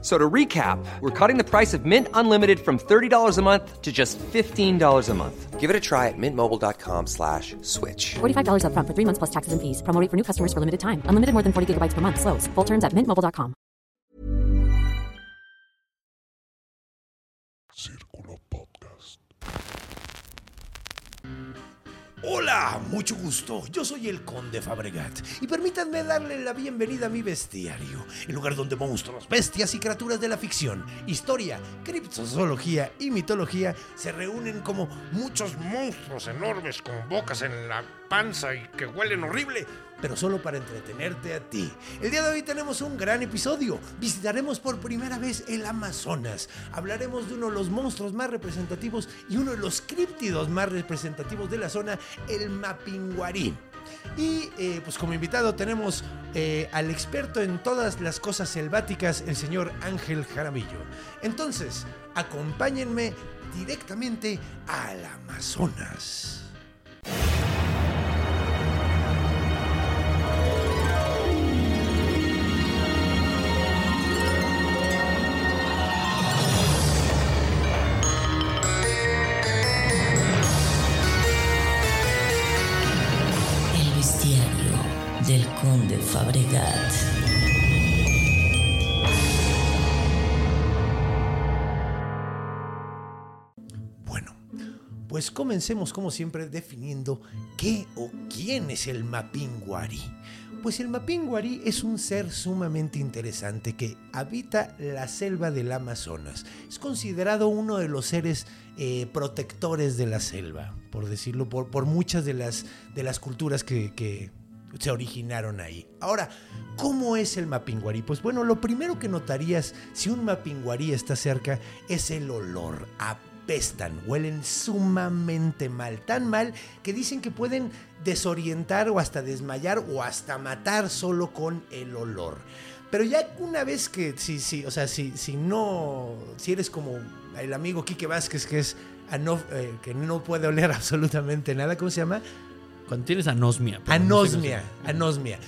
So to recap, we're cutting the price of Mint Unlimited from $30 a month to just $15 a month. Give it a try at mintmobile.com slash switch. $45 upfront for three months plus taxes and fees. Promo rate for new customers for limited time. Unlimited more than 40 gigabytes per month. Slows. Full terms at mintmobile.com. Círculo Podcast. Hola, mucho gusto. Yo soy el Conde Fabregat y permítanme darle la bienvenida a mi bestiario, el lugar donde monstruos, bestias y criaturas de la ficción, historia, criptozoología y mitología se reúnen como muchos monstruos enormes con bocas en la panza y que huelen horrible, pero solo para entretenerte a ti. El día de hoy tenemos un gran episodio. Visitaremos por primera vez el Amazonas. Hablaremos de uno de los monstruos más representativos y uno de los críptidos más representativos de la zona, el Mapinguarí. Y eh, pues como invitado tenemos eh, al experto en todas las cosas selváticas, el señor Ángel Jaramillo. Entonces, acompáñenme directamente al Amazonas. Bueno, pues comencemos como siempre definiendo qué o quién es el Mapinguari. Pues el Mapinguari es un ser sumamente interesante que habita la selva del Amazonas. Es considerado uno de los seres eh, protectores de la selva, por decirlo, por, por muchas de las, de las culturas que, que se originaron ahí. Ahora, ¿cómo es el Mapinguari? Pues bueno, lo primero que notarías si un Mapinguari está cerca es el olor. Apestan, huelen sumamente mal, tan mal que dicen que pueden desorientar o hasta desmayar o hasta matar solo con el olor. Pero ya una vez que, sí, sí, o sea, si, si no, si eres como el amigo Quique Vázquez que es ano- eh, que no puede oler absolutamente nada, ¿cómo se llama? Cuando tienes anosmia. no sé Anosmia, anosmia.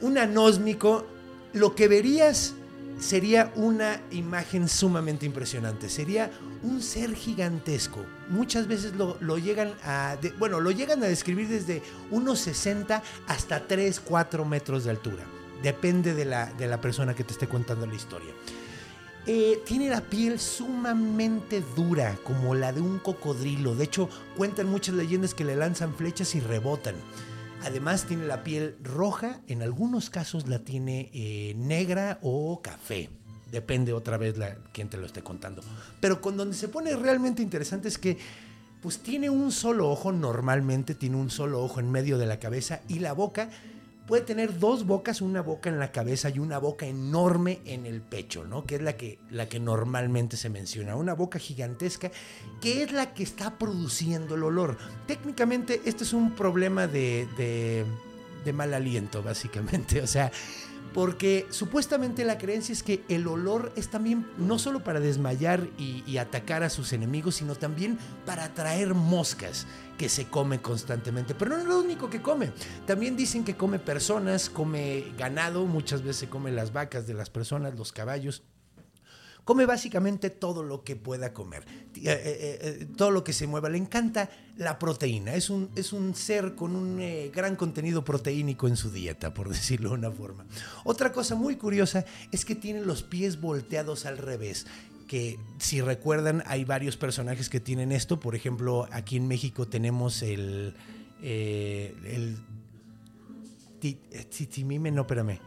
Un anósmico, lo que verías sería una imagen sumamente impresionante. Sería un ser gigantesco. Muchas veces lo, lo llegan a, de- bueno, lo llegan a describir desde unos 60 hasta 3, 4 metros de altura. Depende de la, de la persona que te esté contando la historia. Eh, tiene la piel sumamente dura, como la de un cocodrilo. De hecho, cuentan muchas leyendas que le lanzan flechas y rebotan. Además, tiene la piel roja, en algunos casos la tiene eh, negra o café. Depende otra vez la, quién te lo esté contando. Pero con donde se pone realmente interesante es que pues tiene un solo ojo, normalmente tiene un solo ojo en medio de la cabeza y la boca puede tener dos bocas, una boca en la cabeza y una boca enorme en el pecho, ¿no? Que es la que, la que normalmente se menciona, una boca gigantesca, que es la que está produciendo el olor. Técnicamente este es un problema de, de, de mal aliento, básicamente, o sea, porque supuestamente la creencia es que el olor es también no solo para desmayar y, atacar a sus enemigos, sino también para atraer moscas que se come constantemente. Pero no es lo único que come. También dicen que come personas, come ganado, muchas veces se come las vacas de las personas, los caballos. Come básicamente todo lo que pueda comer, eh, eh, eh, todo lo que se mueva. Le encanta la proteína. Es un, es un ser con un gran contenido proteínico en su dieta, por decirlo de una forma. Otra cosa muy curiosa es que tiene los pies volteados al revés. Que si recuerdan, hay varios personajes que tienen esto. Por ejemplo, aquí en México tenemos el. eh, el ti- Titimime, no, espérame.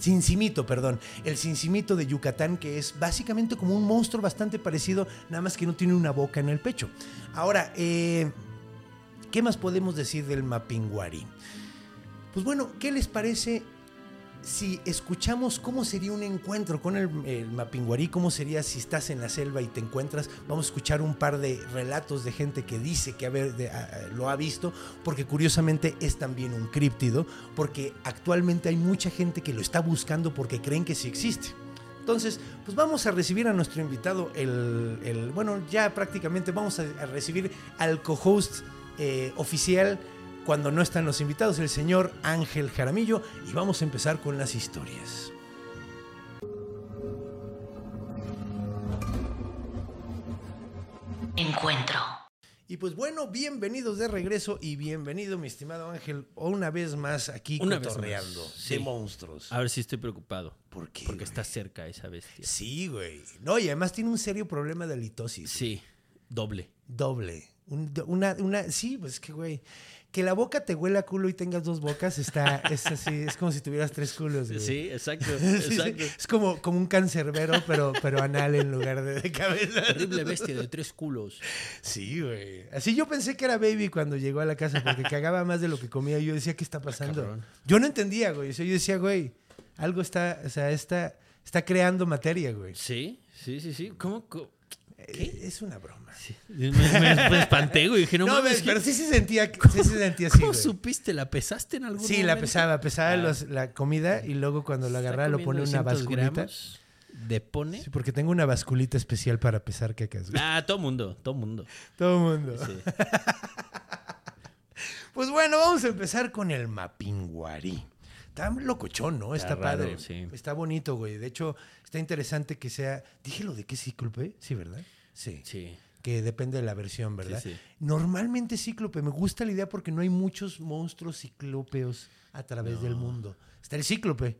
Cincimito, perdón. El cincimito de Yucatán, que es básicamente como un monstruo bastante parecido, nada más que no tiene una boca en el pecho. Ahora, eh, ¿qué más podemos decir del Mapinguari? Pues bueno, ¿qué les parece si escuchamos cómo sería un encuentro con el, el, mapinguarí, cómo sería si estás en la selva y te encuentras, vamos a escuchar un par de relatos de gente que dice que lo ha visto, porque curiosamente es también un críptido, porque actualmente hay mucha gente que lo está buscando porque creen que sí existe. Entonces, pues vamos a recibir a nuestro invitado, el, bueno, ya prácticamente vamos a, a recibir al co-host eh, oficial cuando no están los invitados, el señor Ángel Jaramillo, y vamos a empezar con las historias. Encuentro. Y pues bueno, bienvenidos de regreso y bienvenido, mi estimado Ángel, una vez más aquí Una cotorreando vez más, sí. de monstruos. A ver si estoy preocupado. ¿Por qué, Porque güey? está cerca esa bestia. Sí, güey. No, y además tiene un serio problema de halitosis. Sí, doble. Doble. Un- una, una, sí, pues es que, güey, que la boca te huela culo y tengas dos bocas está, es así, es como si tuvieras tres culos, güey. Sí, exacto, sí. Es como, como un cancerbero, pero, pero anal en lugar de, de cabeza. Terrible bestia de tres culos. Sí, güey. Así yo pensé que era baby cuando llegó a la casa porque cagaba más de lo que comía. Yo decía, ¿qué está pasando? cabrón. yo no entendía, güey. Yo decía, güey, algo está, o sea, está, está creando materia, güey. Sí, sí, sí, sí. ¿Cómo? co- Eh, Es una broma. Sí. Me, me- me espanté, güey. Dije, no, No, mames, pero ¿qué- sí se sentía, sí se sentía así, ¿Cómo güey. supiste? ¿La pesaste en algún Sí, momento? la pesaba, pesaba Ah. los- la comida y luego cuando lo agarraba lo pone una 200 basculita. ¿De pone? Sí, porque tengo una basculita especial para pesar cacas, güey. Ah, todo mundo, todo mundo. Todo mundo. Sí. Pues bueno, vamos a empezar con el mapinguarí. Está locochón, ¿no? Está, Está raro, padre. sí. Está bonito, güey. De hecho, está interesante que sea. Dije lo de qué cíclope, sí, ¿verdad? Sí. Sí. Que depende de la versión, ¿verdad? Sí, sí. Normalmente cíclope. Me gusta la idea porque no hay muchos monstruos ciclópeos a través del mundo. Está el cíclope.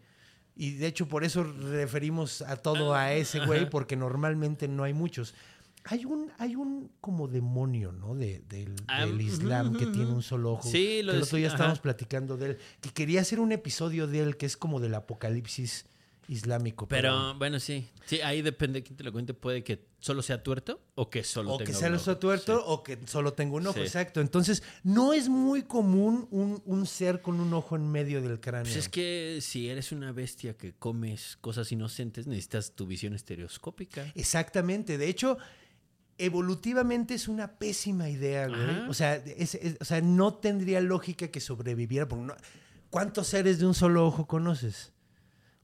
Y de hecho, por eso referimos a todo a ese güey, porque normalmente no hay muchos. Hay un, hay un como demonio, ¿no? De- del, Ah, del Islam que tiene un solo ojo. Sí, que lo el otro día estábamos platicando de él. Que quería hacer un episodio de él que es como del apocalipsis islámico. Pero bueno, sí. Sí, ahí depende de quién te lo cuente. Puede que solo sea tuerto o que solo o que sea un ojo. tuerto Sí. o que solo tenga un ojo, Sí. exacto. Entonces, no es muy común un, un ser con un ojo en medio del cráneo. Pues es que si eres una bestia que comes cosas inocentes, necesitas tu visión estereoscópica. Exactamente. De hecho, evolutivamente es una pésima idea, güey. O sea, es- es- o sea, no tendría lógica que sobreviviera. Porque no- ¿Cuántos seres de un solo ojo conoces?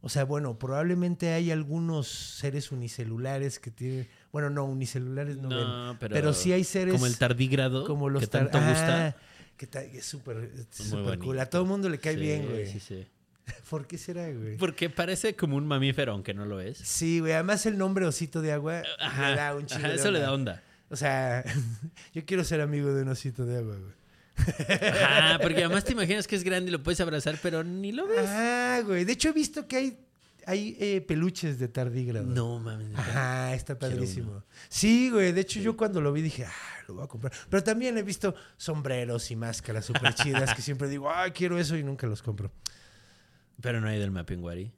O sea, bueno, probablemente hay algunos seres unicelulares que tienen. Bueno, no, unicelulares no, No, ven. pero, Pero sí hay seres. Como el tardígrado, como los que tar- tanto gusta. Ah, que ta- es súper cool. A todo el mundo le cae Sí, bien, güey. Sí, sí. ¿Por qué será, güey? Porque parece como un mamífero, aunque no lo es. Sí, güey. Además, el nombre osito de agua Ajá, le da un chingo ajá, eso le da onda. O sea, yo quiero ser amigo de un osito de agua, güey. Ajá, porque además te imaginas que es grande y lo puedes abrazar, pero ni lo ves. Ah, güey. De hecho, he visto que hay, hay eh, peluches de tardígrado. No, mames. Ajá, está padrísimo. Sí, güey. De hecho, yo cuando lo vi dije, ah, lo voy a comprar. Pero también he visto sombreros y máscaras súper chidas que siempre digo, ah, quiero eso y nunca los compro. Pero no hay del Mapinguari.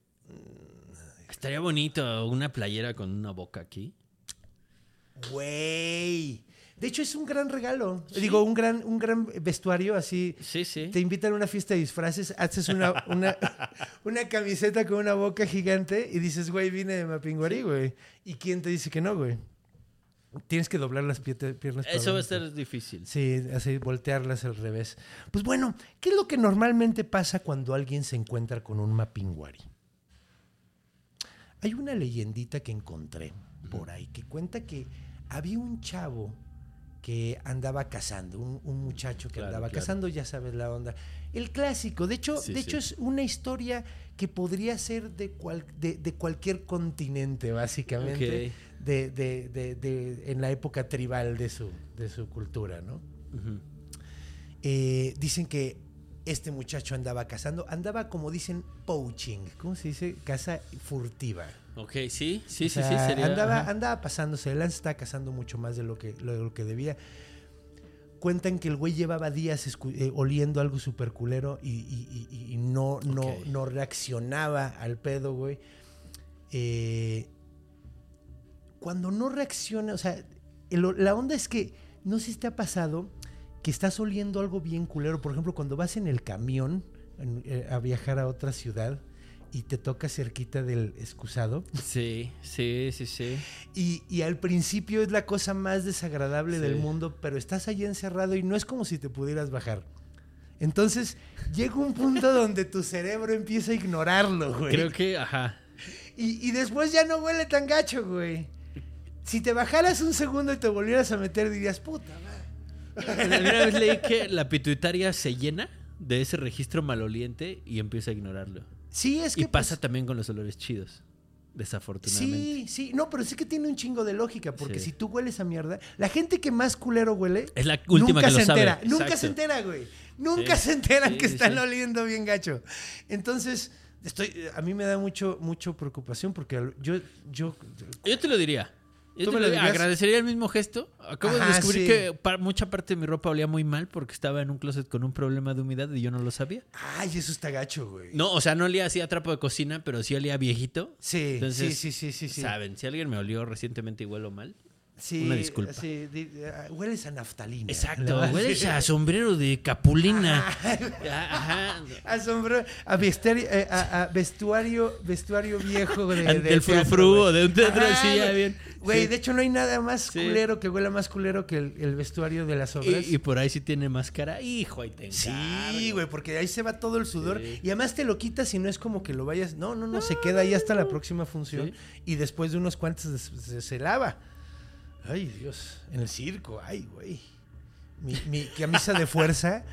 Estaría bonito una playera con una boca aquí. Güey. De hecho, es un gran regalo. Digo, un gran, un gran vestuario así. Sí, sí. Te invitan a una fiesta de disfraces, haces una, una, una camiseta con una boca gigante y dices, güey, vine de Mapinguari, güey. ¿Y quién te dice que no, güey? Tienes que doblar las piernas. para Eso va a estar difícil. Sí, así, voltearlas al revés. Pues bueno, ¿qué es lo que normalmente pasa cuando alguien se encuentra con un Mapinguari? Hay una leyendita que encontré por ahí que cuenta que había un chavo que andaba cazando, un, un muchacho que Claro, andaba claro. cazando, ya sabes la onda. El clásico, de hecho, Sí, de sí. hecho es una historia que podría ser de, cual- de, de cualquier continente, básicamente. De, de- de- de- en la época tribal de su, de su cultura, ¿no? Eh, dicen que este muchacho andaba cazando, andaba como dicen poaching, ¿cómo se dice? Caza furtiva. Ok, sí, sí, O sí, sea, sí. Sería, andaba, ajá. andaba pasándose, el lance estaba cazando mucho más de lo que, lo, lo que debía. Cuentan que el güey llevaba días eh, oliendo algo súper culero y, y- y- y no, no reaccionaba al pedo, güey. Eh, cuando no reacciona, o sea, el- la onda es que no sé si te ha pasado que estás oliendo algo bien culero. Por ejemplo, cuando vas en el camión en- eh, a viajar a otra ciudad y te toca cerquita del excusado. Sí, sí, sí, sí. Y, y al principio es la cosa más desagradable Sí. del mundo, pero estás allí encerrado y no es como si te pudieras bajar. Entonces llega un punto donde tu cerebro empieza a ignorarlo, güey. Creo que, ajá. Y, y después ya no huele tan gacho, güey. Si te bajaras un segundo y te volvieras a meter, dirías, puta madre. Una vez leí que la pituitaria se llena de ese registro maloliente y empieza a ignorarlo. Sí, es que. y pasa pues, también con los olores chidos, desafortunadamente. Sí, sí. No, pero sí que tiene un chingo de lógica, porque Sí. si tú hueles a mierda, la gente que más culero huele. Es la última nunca que lo se sabe. entera. Nunca Exacto. se entera, güey. Nunca Sí. se enteran Sí, que están oliendo bien gacho. Entonces, estoy, a mí me da mucho, mucho preocupación porque yo, yo, Yo te lo diría. Yo ¿Tú te? Agradecería el mismo gesto. Acabo de descubrir sí. que pa- mucha parte de mi ropa olía muy mal porque estaba en un closet con un problema de humedad y yo no lo sabía. ay, eso está gacho, güey. No, o sea, no olía así a trapo de cocina, pero sí olía viejito. Sí, Entonces, sí, sí, sí, sí, sí. Saben, si alguien me olió recientemente y huelo mal. Sí, Una disculpa. sí, ah, hueles a naftalina. Exacto, ¿no? hueles a sombrero de capulina. Ajá. A sombrero- a vestuario, eh, a, a vestuario, vestuario viejo de, teatro, frufru de un teatro, Ajá, sí, ya bien. Güey, Sí. de hecho no hay nada más culero que huela más culero que el, el vestuario de las obras. Y, y por ahí sí tiene máscara. Hijo, ahí te Sí, güey, porque ahí se va todo el sudor. Y además te lo quitas y no es como que lo vayas. No, no, no, se queda ahí hasta la próxima función. Y después de unos cuantos se lava. Ay, Dios. En el circo, ay, güey. Mi, mi camisa de fuerza.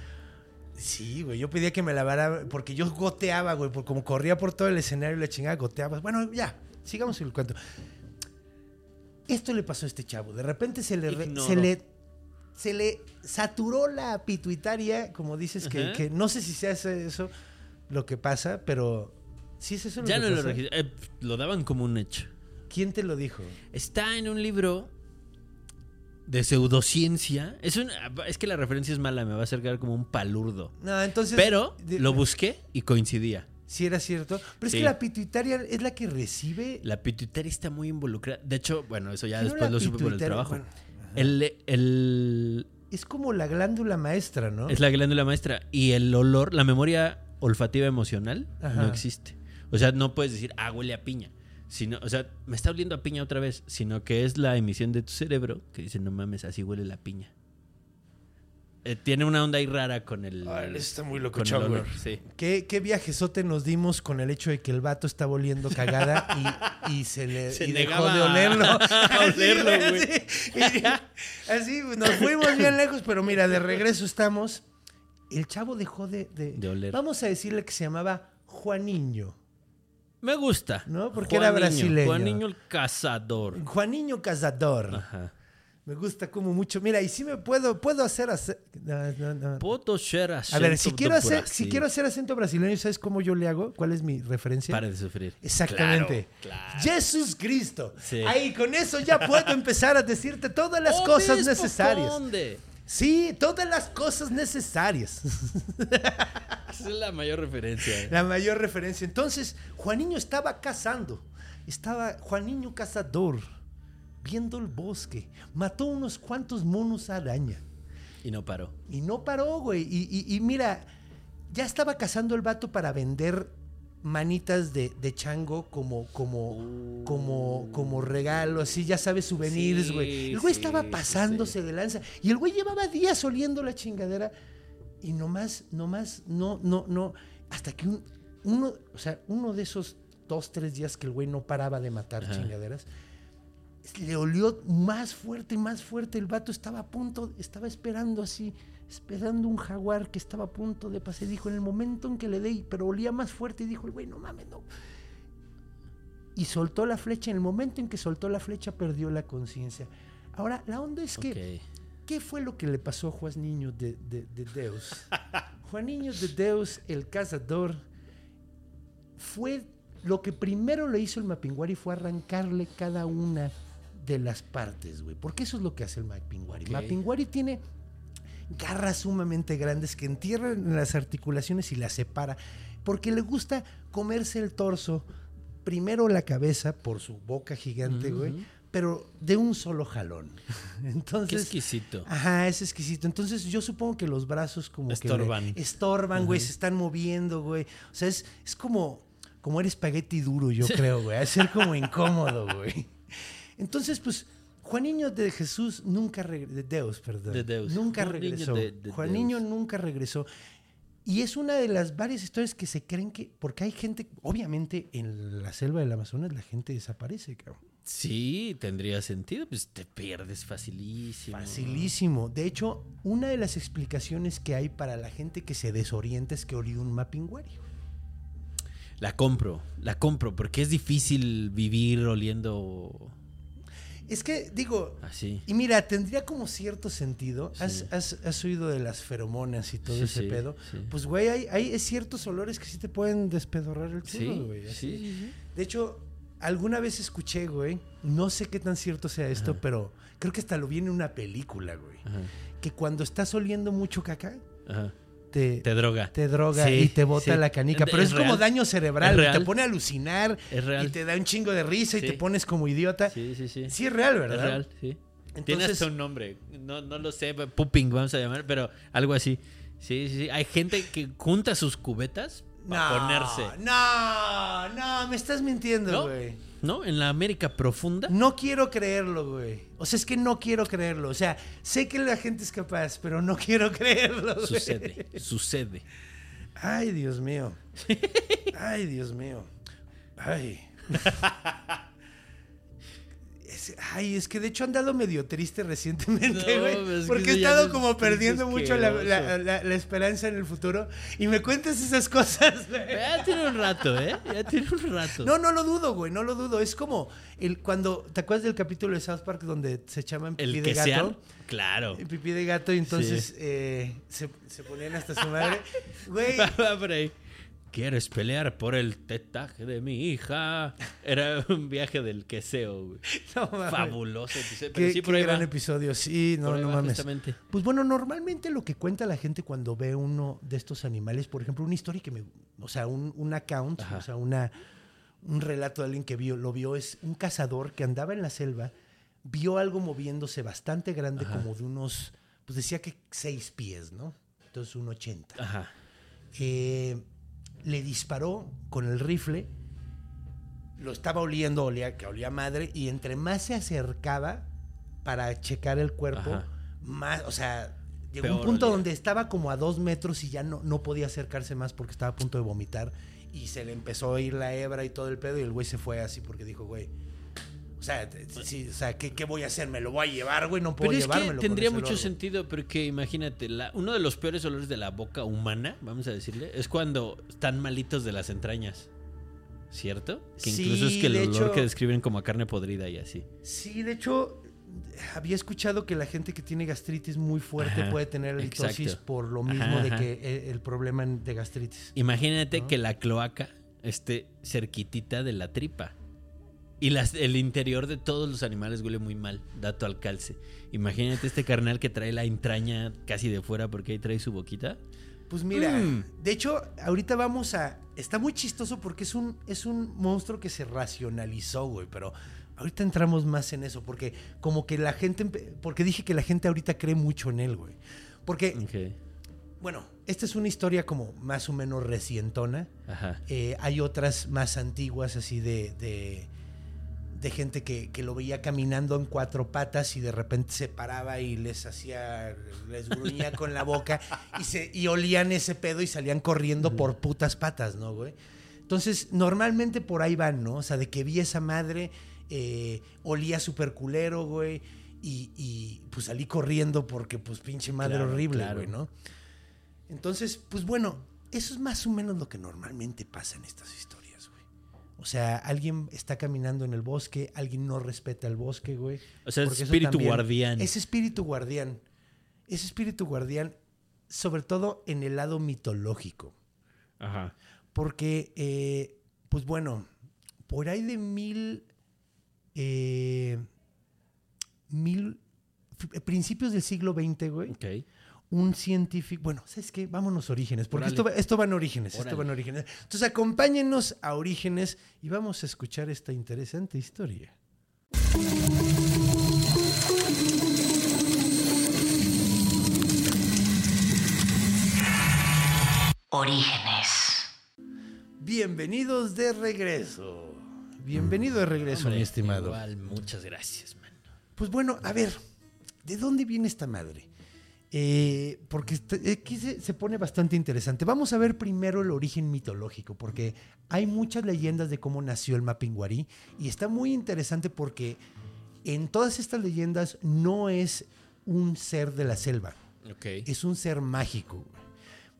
Sí, güey. Yo pedía que me lavara porque yo goteaba, güey. Porque como corría por todo el escenario y la chingada, goteaba. Bueno, ya, sigamos el cuento. Esto le pasó a este chavo. De repente se le, re- se le, se le saturó la pituitaria, como dices, que, no sé si se hace eso lo que pasa, pero sí es eso lo Ya que no lo pasa. registré. Eh, lo daban como un hecho. ¿Quién te lo dijo? Está en un libro de pseudociencia. Es, un, es que la referencia es mala, me va a acercar como un palurdo. No, entonces. Pero de- lo busqué y coincidía. Sí era cierto. Pero es que la pituitaria es la que recibe. La pituitaria está muy involucrada. De hecho, bueno, eso ya ¿Qué no después lo supe por el trabajo. Bueno, el, el- Es como la glándula maestra, ¿no? es la glándula maestra. Y el olor, la memoria olfativa emocional Ajá. no existe. O sea, no puedes decir, ah, huele a piña. Sino, o sea, me está oliendo a piña otra vez. Sino que es la emisión de tu cerebro que dice, no mames, así huele la piña. Eh, tiene una onda ahí rara con el. Ay, está muy con el locochón, olor. güey. Sí. ¿Qué, qué viajezote nos dimos con el hecho de que el vato estaba oliendo cagada y, y se le Se y dejó de olerlo. a olerlo, Así, güey. así, y- así, nos fuimos bien lejos, pero mira, de regreso estamos. El chavo dejó de, de, De oler. Vamos a decirle que se llamaba Juaniño. Me gusta. ¿No? Porque era brasileño. Juaniño el cazador. Juaniño Cazador. Ajá. Me gusta como mucho. Mira, y si me puedo, puedo hacer. ace- no, no, no. Puedo ser A ver, si acento quiero, hacer, si quiero hacer acento brasileño, ¿sabes cómo yo le hago? ¿Cuál es mi referencia? Pare de sufrir. Exactamente. Claro, claro. Jesús Cristo. Sí. Ahí, con eso ya puedo empezar a decirte todas las cosas necesarias. Conde. Sí, todas las cosas necesarias. Esa es la mayor referencia. eh. La mayor referencia. Entonces, Juaniño estaba cazando. Estaba Juaniño cazador, viendo el bosque. Mató unos cuantos monos araña. Y no paró. Y no paró, güey. Y, y- y mira, ya estaba cazando el vato para vender manitas de, de chango como, como, como, como regalo, así, ya sabes, souvenirs, Sí, güey. el güey sí, estaba sí, pasándose de lanza. Y el güey llevaba días oliendo la chingadera. Y nomás, nomás, no, no, no. Hasta que un- uno, o sea, uno de esos dos, tres días que el güey no paraba de matar Ajá. chingaderas, le olió más fuerte y más fuerte. El vato estaba a punto, estaba esperando así, esperando un jaguar que estaba a punto de pasar. Dijo, en el momento en que le dé, pero olía más fuerte, y dijo el güey, no mames, no. Y soltó la flecha. En el momento en que soltó la flecha, perdió la conciencia. Ahora, la onda es que. ¿qué fue lo que le pasó a Juan Niño de, de, de Deus? Juan Niño de Deus, el cazador, fue lo que primero le hizo el Mapinguari fue arrancarle cada una de las partes, güey. Porque eso es lo que hace el Mapinguari. Ok. Mapinguari tiene garras sumamente grandes que entierran en las articulaciones y las separa. Porque le gusta comerse el torso, primero la cabeza por su boca gigante, güey, pero de un solo jalón. Entonces, Qué exquisito. Ajá, es exquisito. Entonces yo supongo que los brazos como Estorban. que estorban, güey, se están moviendo, güey. O sea, es, es como, como era espagueti duro, yo creo, güey. A ser como incómodo, güey. Entonces, pues, Juaniño de Jesús nunca regresó. De Deus, perdón. De Deus. Nunca regresó. de- de Juaniño Deus. nunca regresó. Y es una de las varias historias que se creen que. Porque hay gente. Obviamente, en la selva del Amazonas la gente desaparece, cabrón. Sí, tendría sentido. Pues te pierdes facilísimo. Facilísimo. De hecho, una de las explicaciones que hay para la gente que se desorienta es que olió un mapinguari. La compro, la compro, porque es difícil vivir oliendo Es que, digo, así. y mira, tendría como cierto sentido. ¿Has, has- has oído de las feromonas y todo Sí, ese sí, pedo? Pues, güey, hay, hay ciertos olores que sí te pueden despedorrar el culo, güey. sí. De hecho, alguna vez escuché, güey, no sé qué tan cierto sea esto, pero creo que hasta lo vi en una película, güey. Ajá, Que cuando estás oliendo mucho caca, ajá. Te, Te droga. te droga Sí, y te bota sí. la canica. Pero es, Es como daño cerebral, te pone a alucinar Es real. y te da un chingo de risa y te pones como idiota. Sí, sí, sí. Sí es real, ¿verdad? Es real, sí. Tiene Entonces- hasta un nombre. No, no lo sé, pooping vamos a llamar, pero algo así. Sí, sí, sí. Hay gente que junta sus cubetas para ponerse. No, no, me estás mintiendo, ¿No? güey. ¿No? En la América profunda. No quiero creerlo, güey. O sea, es que no quiero creerlo. O sea, sé que la gente es capaz, pero no quiero creerlo. güey. Sucede, sucede. Ay, Dios mío. Ay, Dios mío. Ay. Ay, es que de hecho he andado medio triste recientemente, No, güey. es porque he estado es como perdiendo mucho la, la- asqueroso. la- la esperanza en el futuro. Y me cuentas esas cosas, güey. Ya tiene un rato, ¿eh? Ya tiene un rato. No, no lo dudo, güey, no lo dudo. Es como el cuando, ¿te acuerdas del capítulo de South Park donde se echaban pipí El de que gato? sean. Claro. El Pipí de gato y entonces Sí. eh, se, se ponían hasta su madre. Güey. ¿Quieres pelear por el tetaje de mi hija? Era un viaje del queseo, güey. no. Fabuloso. Pero Qué, sí, qué por ahí gran va. episodio, sí, no, Por no mames. justamente. Pues bueno, normalmente lo que cuenta la gente cuando ve uno de estos animales, por ejemplo, una historia que me, o sea, un, un account, Ajá. o sea, una, un relato de alguien que vio, lo vio, es un cazador que andaba en la selva, vio algo moviéndose bastante grande, como de unos, pues decía que seis pies, ¿no? Entonces un 80. Ajá. Eh, le disparó con el rifle, lo estaba oliendo, olía, que olía madre, y entre más se acercaba para checar el cuerpo, Ajá. más, o sea, llegó un punto olía. donde estaba como a dos metros y ya no, no podía acercarse más porque estaba a punto de vomitar, y se le empezó a ir la hebra y todo el pedo, y el güey se fue así porque dijo, güey, sea, t- sí, o sea ¿qué, qué voy a hacer? ¿Me lo voy a llevar, güey? No puedo Pero es llevármelo. que tendría mucho olor, güey". sentido porque imagínate, la- uno de los peores olores de la boca humana, vamos a decirle, es cuando están malitos de las entrañas. ¿Cierto? Que incluso Sí, es que el olor hecho- que describen como a carne podrida y así. Sí, de hecho, había escuchado que la gente que tiene gastritis muy fuerte Ajá, puede tener halitosis exacto. por lo mismo Ajá, de ajá. que eh, el problema de gastritis. Imagínate que la cloaca esté cerquitita de la tripa. Y las- el interior de todos los animales huele muy mal, dato al calce. Imagínate este carnal que trae la entraña casi de fuera porque ahí trae su boquita. Pues mira, Mm. de hecho, ahorita vamos a... Está muy chistoso porque es un, es un monstruo que se racionalizó, güey, pero ahorita entramos más en eso, porque como que la gente... Porque dije que la gente ahorita cree mucho en él, güey. Porque, Ok. bueno, esta es una historia como más o menos recientona. Ajá. Eh, hay otras más antiguas, así de, de, de gente que, que lo veía caminando en cuatro patas y de repente se paraba y les hacía, les gruñía con la boca y, se, y olían ese pedo y salían corriendo por putas patas, ¿no, güey? Entonces, normalmente por ahí van, ¿no? O sea, de que vi esa madre, eh, olía súper culero, güey, y, y, pues salí corriendo porque, pues, pinche madre Claro, horrible, claro. güey, ¿no? Entonces, pues bueno, eso es más o menos lo que normalmente pasa en estas historias. O sea, alguien está caminando en el bosque, alguien no respeta el bosque, güey. O sea, es espíritu guardián. Es espíritu guardián. Es espíritu guardián, sobre todo en el lado mitológico. Ajá. Porque, eh, pues bueno, por ahí de mil. eh, mil. f- principios del siglo XX, güey Ok. Un científico. Bueno, ¿sabes qué? Vámonos a orígenes, porque esto va, esto va en orígenes. Esto va en orígenes. Entonces, acompáñenos a orígenes y vamos a escuchar esta interesante historia. Orígenes. Bienvenidos de regreso. Bienvenido de regreso, Hombre, mi estimado. Igual, muchas gracias, man. Pues bueno, a ver, ¿de dónde viene esta madre? Eh, porque este- aquí se, se pone bastante interesante. Vamos a ver primero el origen mitológico, porque hay muchas leyendas de cómo nació el Mapinguari y está muy interesante porque en todas estas leyendas no es un ser de la selva, es un ser mágico.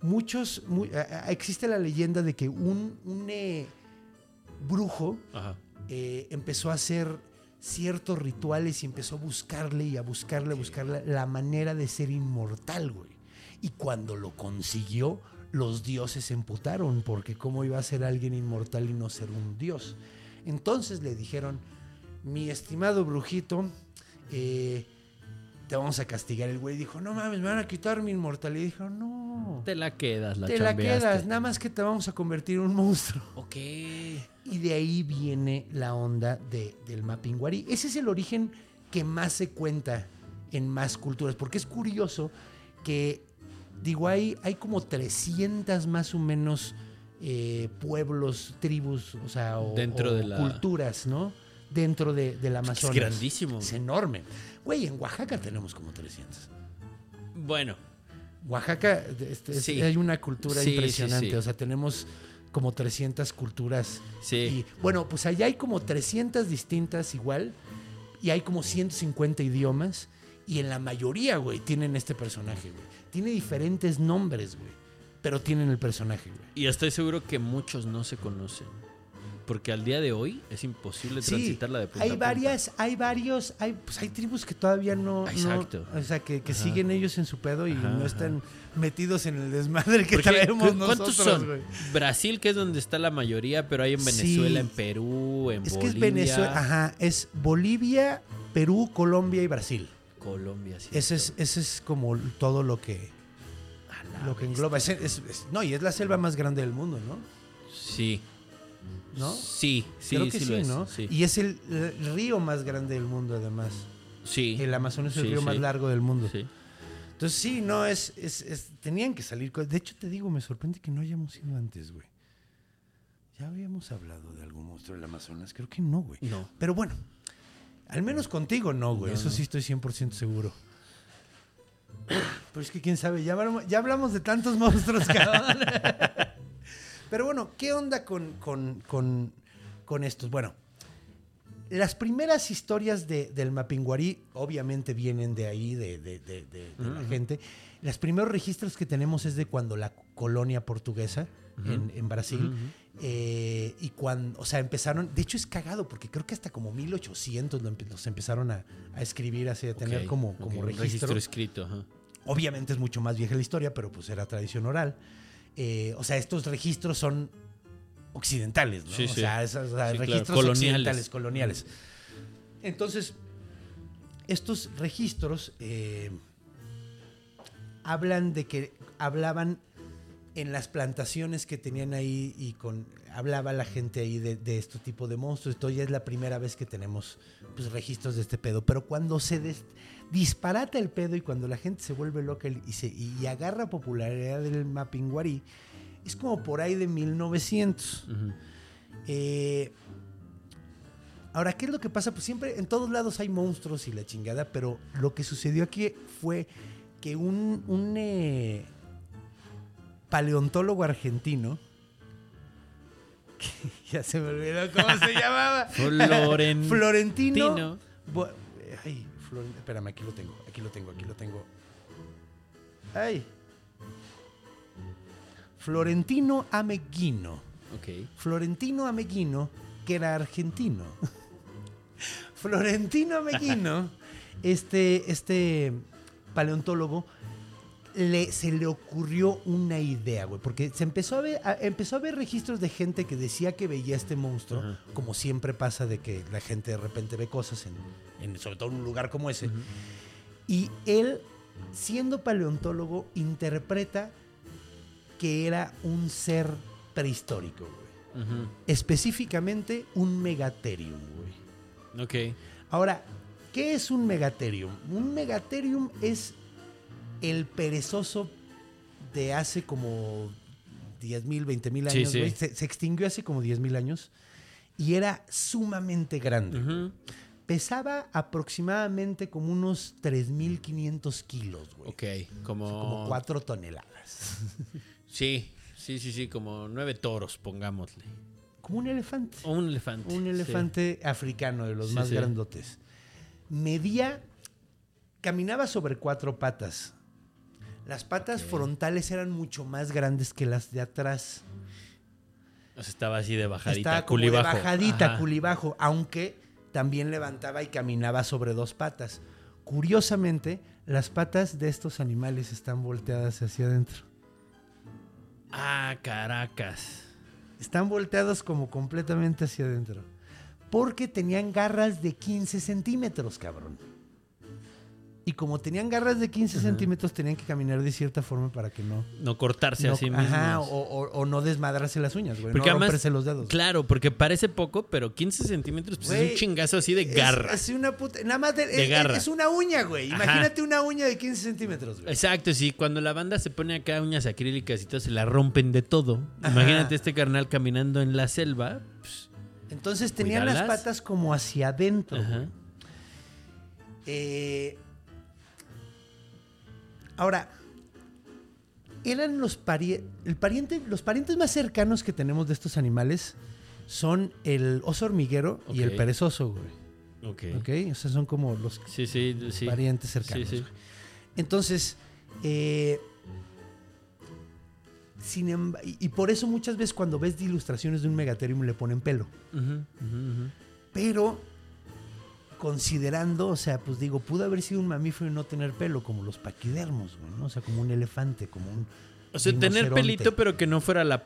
Muchos, a- existe la leyenda de que un, un, eh, brujo eh, empezó a hacer ciertos rituales y empezó a buscarle y a buscarle, a buscarle la manera de ser inmortal, güey. Y cuando lo consiguió, los dioses se emputaron, porque cómo iba a ser alguien inmortal y no ser un dios. Entonces le dijeron, mi estimado brujito, eh, te vamos a castigar. El güey dijo, no mames, me van a quitar mi inmortalidad. Y dijo, no, Te la quedas, la te la quedas, nada más que te vamos a convertir en un monstruo. Ok. Y de ahí viene la onda de, del Mapinguari. Ese es el origen que más se cuenta en más culturas, porque es curioso que, digo, hay, hay como 300 más o menos eh, pueblos, tribus, o sea, o, Dentro o de la- culturas, ¿no? Dentro de, del Amazonas. grandísimo. Es enorme. Güey, en Oaxaca tenemos como 300. Bueno, Oaxaca este, es- Sí. hay una cultura Sí, impresionante. sí. O sea, tenemos como 300 culturas. Sí. Y bueno, pues allá hay como 300 distintas igual. Y hay como 150 idiomas. Y en la mayoría, güey, tienen este personaje, güey. Tiene diferentes nombres, güey. Pero tienen el personaje, güey. y estoy seguro que muchos no se conocen. Porque al día de hoy es imposible transitarla de punta a hay punta. varias, hay varios, hay, pues hay tribus que todavía no, no- Exacto. o sea, que, que siguen ellos en su pedo y Ajá, no están metidos en el desmadre que Porque, traemos ¿cu- ¿Cuántos nosotros, son? Brasil, que es donde está la mayoría, pero hay en. Venezuela, en Perú, en Es Bolivia. que es Venezuela, ajá, es Bolivia, Perú, Colombia y Brasil. Colombia, sí. Ese es, ese es como todo lo que, lo que engloba. Es- es- es- no, y es la selva más grande del mundo, ¿no? Sí. ¿No? Sí, sí, Creo que sí, sí, lo es. ¿no? Sí. Y es el, el río más grande del mundo, además. sí. El Amazonas es el río más largo del mundo. Sí. Entonces, sí, no, es, es, es- Tenían que salir. De hecho, te digo, me sorprende que no hayamos ido antes, güey. Ya habíamos hablado de algún monstruo del Amazonas. Creo que no, güey. No. Pero bueno, al menos contigo no, güey. No, Eso no. sí estoy 100% seguro. Pero es que quién sabe, ya hablamos, ya hablamos de tantos monstruos, cabrón. Pero bueno, ¿qué onda con, con, con, con estos? Bueno, las primeras historias de- del Mapinguari obviamente vienen de ahí, de, de- de- de- de la gente. Los primeros registros que tenemos es de cuando la colonia portuguesa en, en Brasil. eh, y cuando, o sea, empezaron, de hecho es cagado porque creo que hasta como 1800 lo empe- los empezaron a, a escribir así, a tener como, como un registro. escrito. Obviamente es mucho más vieja la historia, pero pues era tradición oral. Eh, o sea, estos registros son occidentales, ¿no? Sí, o sí. sea, es- o sea, Sí, claro, registros coloniales. occidentales, coloniales. Entonces, estos registros eh, hablan de que hablaban en las plantaciones que tenían ahí y con hablaba la gente ahí de, de este tipo de monstruos. Esto ya es la primera vez que tenemos pues, registros de este pedo. Pero cuando se des- disparata el pedo y cuando la gente se vuelve loca y, se, y agarra popularidad del Mapinguari, es como por ahí de 1900. Ujú. Eh, ahora, ¿qué es lo que pasa? Pues siempre en todos lados hay monstruos y la chingada, pero lo que sucedió aquí fue que un, un, eh, paleontólogo argentino, ya se me olvidó cómo se llamaba, Floren- Florentino. Tino. Ay, Floren- espérame, aquí lo tengo, aquí lo tengo, aquí lo tengo. Ay. Florentino Ameguino. Ok. Florentino Ameguino, que era argentino. Florentino Ameguino, este, este paleontólogo, le, se le ocurrió una idea, güey, porque se empezó a, ver, a- empezó a ver registros de gente que decía que veía este monstruo, como siempre pasa de que la gente de repente ve cosas, en, en- sobre todo en un lugar como ese. Y él, siendo paleontólogo, interpreta que era un ser prehistórico, güey específicamente un megatherium, güey. Ok. Ahora, ¿qué es un megatherium? Un megatherium es el perezoso de hace como 10 mil, 20 mil años, sí. Se, se extinguió hace como 10 mil años y era sumamente grande. Pesaba aproximadamente como unos 3.500 kilos, güey. Ok, como... Como 4 toneladas. Sí, sí, sí, sí, como nueve toros, pongámosle. Como un elefante. O un elefante. Un sí. elefante africano de los más grandotes. Medía, caminaba sobre cuatro patas. Las patas frontales eran mucho más grandes que las de atrás. O sea, estaba así de bajadita, Estaba como de culibajo. bajadita, Ajá. culibajo, aunque también levantaba y caminaba sobre dos patas. Curiosamente, las patas de estos animales están volteadas hacia adentro. Ah, Caracas. Están volteados como completamente hacia adentro. Porque tenían garras de 15 centímetros, cabrón. Y como tenían garras de 15 centímetros, tenían que caminar de cierta forma para que no. No cortarse no- a sí mismos. ajá, o, o- o no desmadrarse las uñas, güey. Porque no además, romperse los dedos. claro, porque parece poco, pero 15 centímetros pues es un chingazo así de Es- garra. Es, una puta. Nada más de, De es, garra. es una uña, güey. Ajá. Imagínate una uña de 15 centímetros, güey. Exacto, sí, cuando la banda se pone acá uñas acrílicas y todo, se la rompen de todo. Ajá. Imagínate este carnal caminando en la selva. pues, Entonces tenían las patas como hacia adentro. ajá. Eh, ahora, eran los parientes. El pariente, los parientes más cercanos que tenemos de estos animales son el oso hormiguero y el perezoso, güey. Ok. ¿Ok? O sea, son como los Sí, sí, sí. parientes cercanos. Sí, sí. güey. Entonces, eh, sin emba- y, por eso muchas veces cuando ves de ilustraciones de un megatherium le ponen pelo. Ujú, ujú. Pero considerando, o sea, pues digo, pudo haber sido un mamífero y no tener pelo, como los paquidermos, güey, ¿no? O sea, como un elefante, como un. O sea, tener pelito, pero que no fuera la,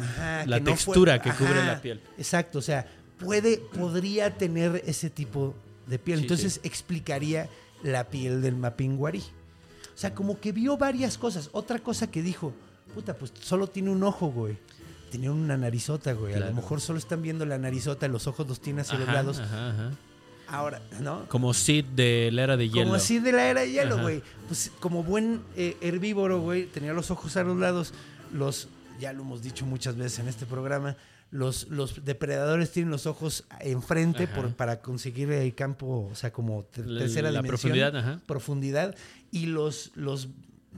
Ajá, la que no textura que ajá, cubre la piel. Exacto, o sea, puede, podría tener ese tipo de piel. Sí, Entonces sí. explicaría la piel del mapinguari. O sea, como que vio varias cosas. Otra cosa que dijo, puta, pues solo tiene un ojo, güey. Tenía una narizota, güey. A lo mejor solo están viendo la narizota, los ojos los tiene hacia los Ajá, lados. ajá, ajá. Ahora, ¿no? Como Sid de la era de hielo. Como así de la era de hielo, güey. Pues como buen eh, herbívoro, güey, tenía los ojos a los lados. Los, ya lo hemos dicho muchas veces en este programa, los, los depredadores tienen los ojos enfrente por- para conseguir el campo, o sea, como tercera la dimensión. profundidad, ajá. Profundidad. Y los, los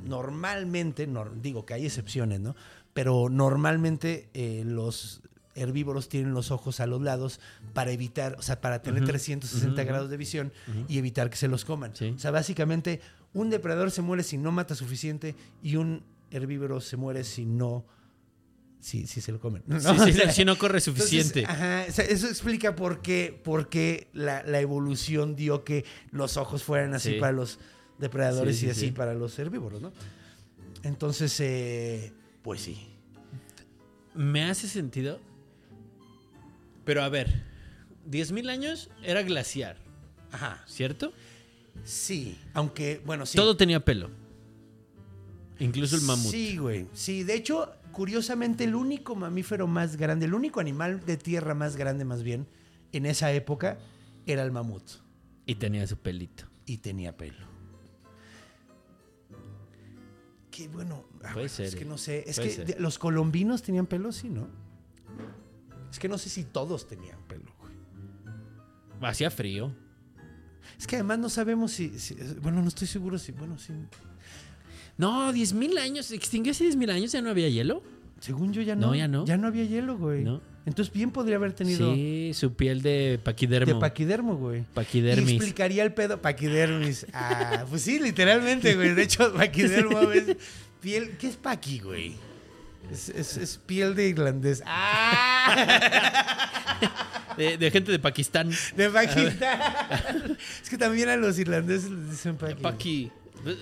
normalmente, nor- digo que hay excepciones, ¿no? Pero normalmente eh, los herbívoros tienen los ojos a los lados para evitar, o sea, para tener Ujú, 360 ujú, grados de visión y evitar que se los coman. Sí. O sea, básicamente, un depredador se muere si no mata suficiente y un herbívoro se muere si no. Si, si se lo comen. ¿no? Sí, O sí, sea, si no corre entonces, suficiente. ajá, o sea, eso explica por qué, por qué la, la evolución dio que los ojos fueran así Sí. para los depredadores y así sí. para los herbívoros, ¿no? Entonces, eh, pues sí. Me hace sentido. Pero a ver, 10.000 años era glaciar, Ajá. ¿cierto? Sí, aunque, bueno, sí. Todo tenía pelo. Incluso el mamut. Sí, güey. Sí, de hecho, curiosamente, el único mamífero más grande, el único animal de tierra más grande, más bien, en esa época, era el mamut. Y tenía su pelito. Y tenía pelo. Qué bueno. ah, Puede bueno, ser, Es que eh. no sé. Es Puede que los colombinos tenían pelo, sí, ¿no? Es que no sé si todos tenían pelo, güey. Hacía frío. Es que además no sabemos si, si- Bueno, no estoy seguro si. Bueno, sí. No, 10.000 años. ¿Se extinguió hace 10.000 años? ¿Ya no había hielo? Según yo ya no. No, ya no. Ya no había hielo, güey. No. Entonces bien podría haber tenido. Sí, su piel de paquidermo. De paquidermo, güey. Y Paquidermis. explicaría el pedo. Paquidermis. Ah, pues sí, literalmente, güey. De hecho, paquidermo es piel. ¿Qué es paqui, güey? Es, es- es piel de irlandés. ¡Ah! De, de gente de Pakistán. De Pakistán. es que también a los irlandeses les dicen paqui. Paqui.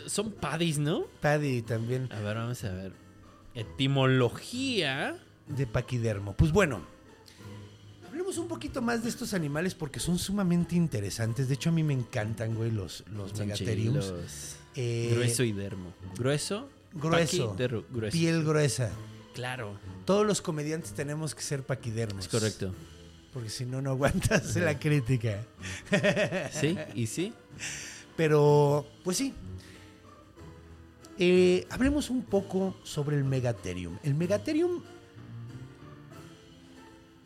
Son paddies, ¿no? Paddy también. A ver, vamos a ver. Etimología. De paquidermo. Pues bueno. Hablemos un poquito más de estos animales porque son sumamente interesantes. De hecho, a mí me encantan, güey, los, los megatheriums. Eh, Grueso y dermo. Grueso. Grueso. paqui, grueso. Piel gruesa. Claro. Todos los comediantes tenemos que ser paquidermos. Es correcto. Porque si no, no aguantas la crítica. Sí, y sí. Pero, pues sí. Eh, hablemos un poco sobre el Megatherium. El Megatherium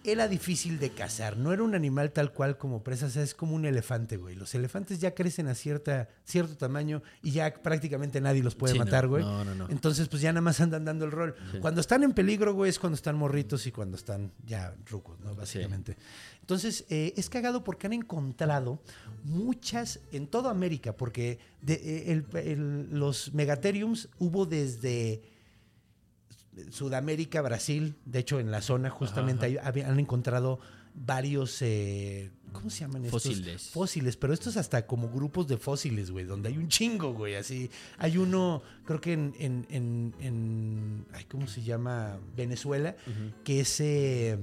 era difícil de cazar. No era un animal tal cual como presa. O sea, es como un elefante, güey. Los elefantes ya crecen a cierta, cierto tamaño y ya prácticamente nadie los puede Sí, no. matar, güey. No, no, no. Entonces, pues ya nada más andan dando el rol. Sí. Cuando están en peligro, güey, es cuando están morritos y cuando están ya rucos, ¿no? Básicamente. Entonces, eh, es cagado porque han encontrado muchas en toda América, porque de- eh, el- el- los megatheriums hubo desde Sudamérica, Brasil, de hecho en la zona justamente había- han encontrado varios, eh, ¿cómo se llaman estos? Fósiles. Fósiles, pero estos hasta como grupos de fósiles, güey, donde hay un chingo, güey, así. Hay uno, creo que en, en, en, en- ay, ¿cómo se llama? Venezuela, que ese...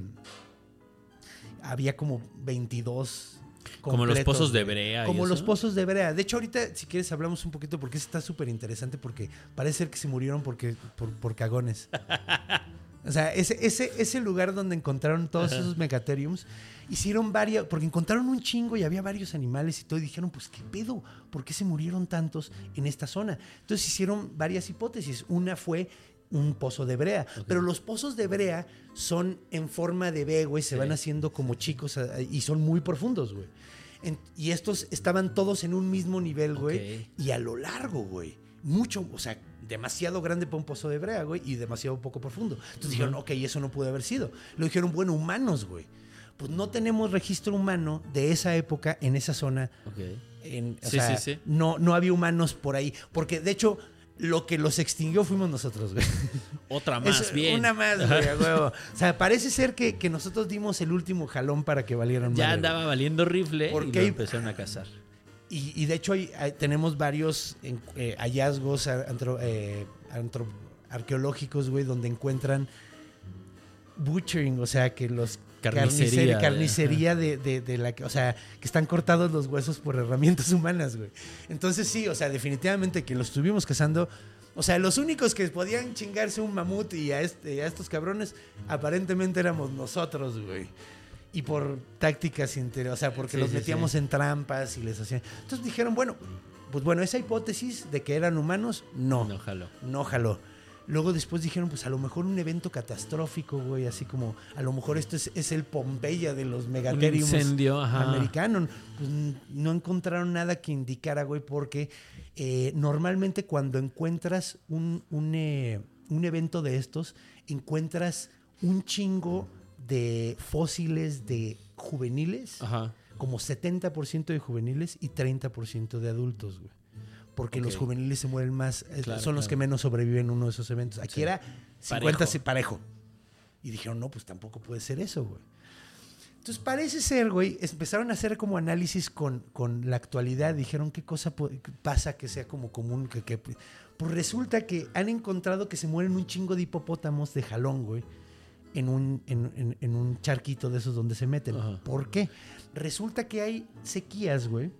había como 22... Como los pozos de brea Como los pozos de brea. De hecho, ahorita, si quieres, hablamos un poquito porque está súper interesante porque parece ser que se murieron porque, por, por cagones. O sea, ese, ese, ese lugar donde encontraron todos esos megatheriums, hicieron varias, porque encontraron un chingo y había varios animales y todo, y dijeron, pues, ¿qué pedo? ¿Por qué se murieron tantos en esta zona? Entonces hicieron varias hipótesis. Una fue un pozo de brea, pero los pozos de brea son en forma de B, güey, se van haciendo como chicos y son muy profundos, güey. En- y estos estaban todos en un mismo nivel, güey, y a lo largo, güey. Mucho, o sea, demasiado grande para un pozo de brea, güey, y demasiado poco profundo. Entonces dijeron, ok, eso no puede haber sido. Lo dijeron, bueno, humanos, güey. Pues no tenemos registro humano de esa época en esa zona. Ok. En, o Sí, sea, sí, sí. No, no había humanos por ahí. Porque, de hecho, lo que los extinguió fuimos nosotros, güey. Otra más, Es bien. Una más, güey, a huevo. O sea, parece ser que, que nosotros dimos el último jalón para que valieran Ya madre, güey. andaba valiendo rifle y Porque lo hay- empezaron a cazar. Y, y de hecho hay- hay- tenemos varios eh, hallazgos antro- eh, antro- arqueológicos, güey, donde encuentran butchering, o sea, que los Carnicería, carnicería, de, de- de la que, o sea, que están cortados los huesos por herramientas humanas, güey. Entonces sí, o sea, definitivamente que los estuvimos cazando. O sea, los únicos que podían chingarse un mamut y a, este, a estos cabrones, aparentemente éramos nosotros, güey. Y por tácticas interiores, o sea, porque Sí, los sí, metíamos sí. en trampas y les hacían. Entonces dijeron, bueno, pues bueno, esa hipótesis de que eran humanos, no. No jaló. No jaló. Luego después dijeron, pues a lo mejor un evento catastrófico, güey, así como a lo mejor esto es, es el Pompeya de los ajá. americanos. Pues no encontraron nada que indicara, güey, porque eh, normalmente cuando encuentras un, un, eh, un evento de estos, encuentras un chingo de fósiles de juveniles Ajá. como 70% de juveniles y 30% de adultos, güey. Porque los juveniles se mueren más, eh, Claro, son los claro. que menos sobreviven en uno de esos eventos. Aquí Sí. era 50 Parejo. parejo. Y dijeron, no, pues tampoco puede ser eso, güey. Entonces parece ser, güey, empezaron a hacer como análisis con, con la actualidad. Dijeron, ¿qué cosa pasa que sea como común? Que, que- Pues resulta que han encontrado que se mueren un chingo de hipopótamos de jalón, güey. En un, en, en- en un charquito de esos donde se meten. Ajá. ¿Por qué? Resulta que hay sequías, güey.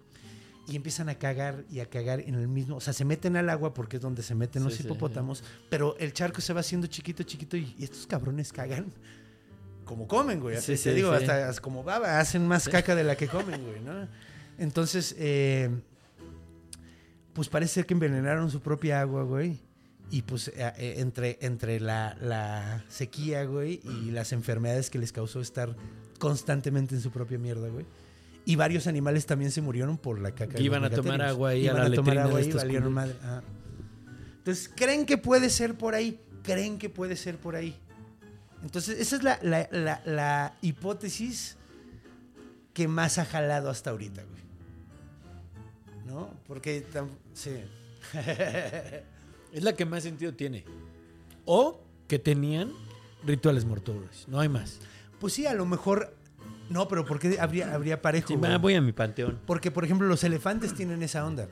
Y empiezan a cagar y a cagar en el mismo. O sea, se meten al agua porque es donde se meten los Sí, sí, hipopótamos. Pero el charco se va haciendo chiquito, chiquito. Y, y estos cabrones cagan como comen, güey. Así Sí, te sí, digo, hasta como baba. Hacen más caca de la que comen, güey, ¿no? Entonces, eh, pues parece ser que envenenaron su propia agua, güey. Y pues eh, eh, entre, entre la, la sequía, güey, y las enfermedades que les causó estar constantemente en su propia mierda, güey. Y varios animales también se murieron por la caca. Que iban a tomar agua ahí a Iban la tomar agua y valieron madre. Entonces, ¿creen que puede ser por ahí? ¿Creen que puede ser por ahí? Entonces, esa es la, la- la- la hipótesis que más ha jalado hasta ahorita, güey. ¿No? Porque, sí. Es la que más sentido tiene. O que tenían rituales mortuorios. No hay más. Pues sí, a lo mejor. No, pero ¿por qué habría, habría parejo? Sí, güey? voy a mi panteón. Porque, por ejemplo, los elefantes tienen esa onda.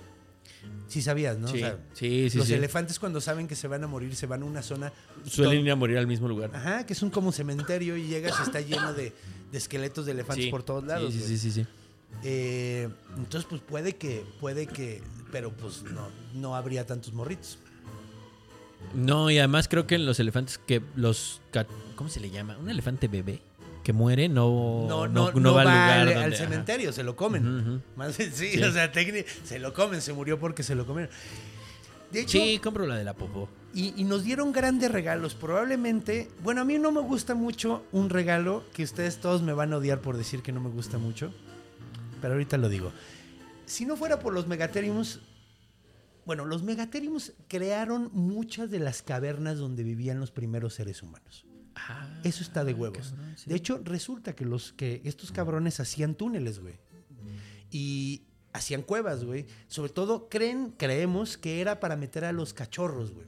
Sí sabías, ¿no? O Sí, sea, sí, sí, los sí. elefantes cuando saben que se van a morir se van a una zona... Suelen ir a morir al mismo lugar. Ajá, que es un como cementerio y llegas y está lleno de, de esqueletos de elefantes Sí. por todos lados. Sí, sí, sí, sí. Eh, entonces, pues puede que, puede que, pero pues no, no habría tantos morritos. No, y además creo que en los elefantes que los... ¿Cómo se le llama? Un elefante bebé que muere no, No, no, no, no va al lugar al, donde- al ajá. cementerio, se lo comen. Más sí, Sí. o sea, se lo comen, se murió porque se lo comieron. De hecho, Sí, compro la de la popó. y, y nos dieron grandes regalos. Probablemente, bueno, a mí no me gusta mucho un regalo que ustedes todos me van a odiar por decir que no me gusta mucho. Pero ahorita lo digo. Si no fuera por los Megatheriums, bueno, los Megatheriums crearon muchas de las cavernas donde vivían los primeros seres humanos. Eso está de huevos. cabrón, sí. De hecho, resulta que los que estos cabrones hacían túneles, güey. Y hacían cuevas, güey. Sobre todo creen, creemos que era para meter a los cachorros, güey.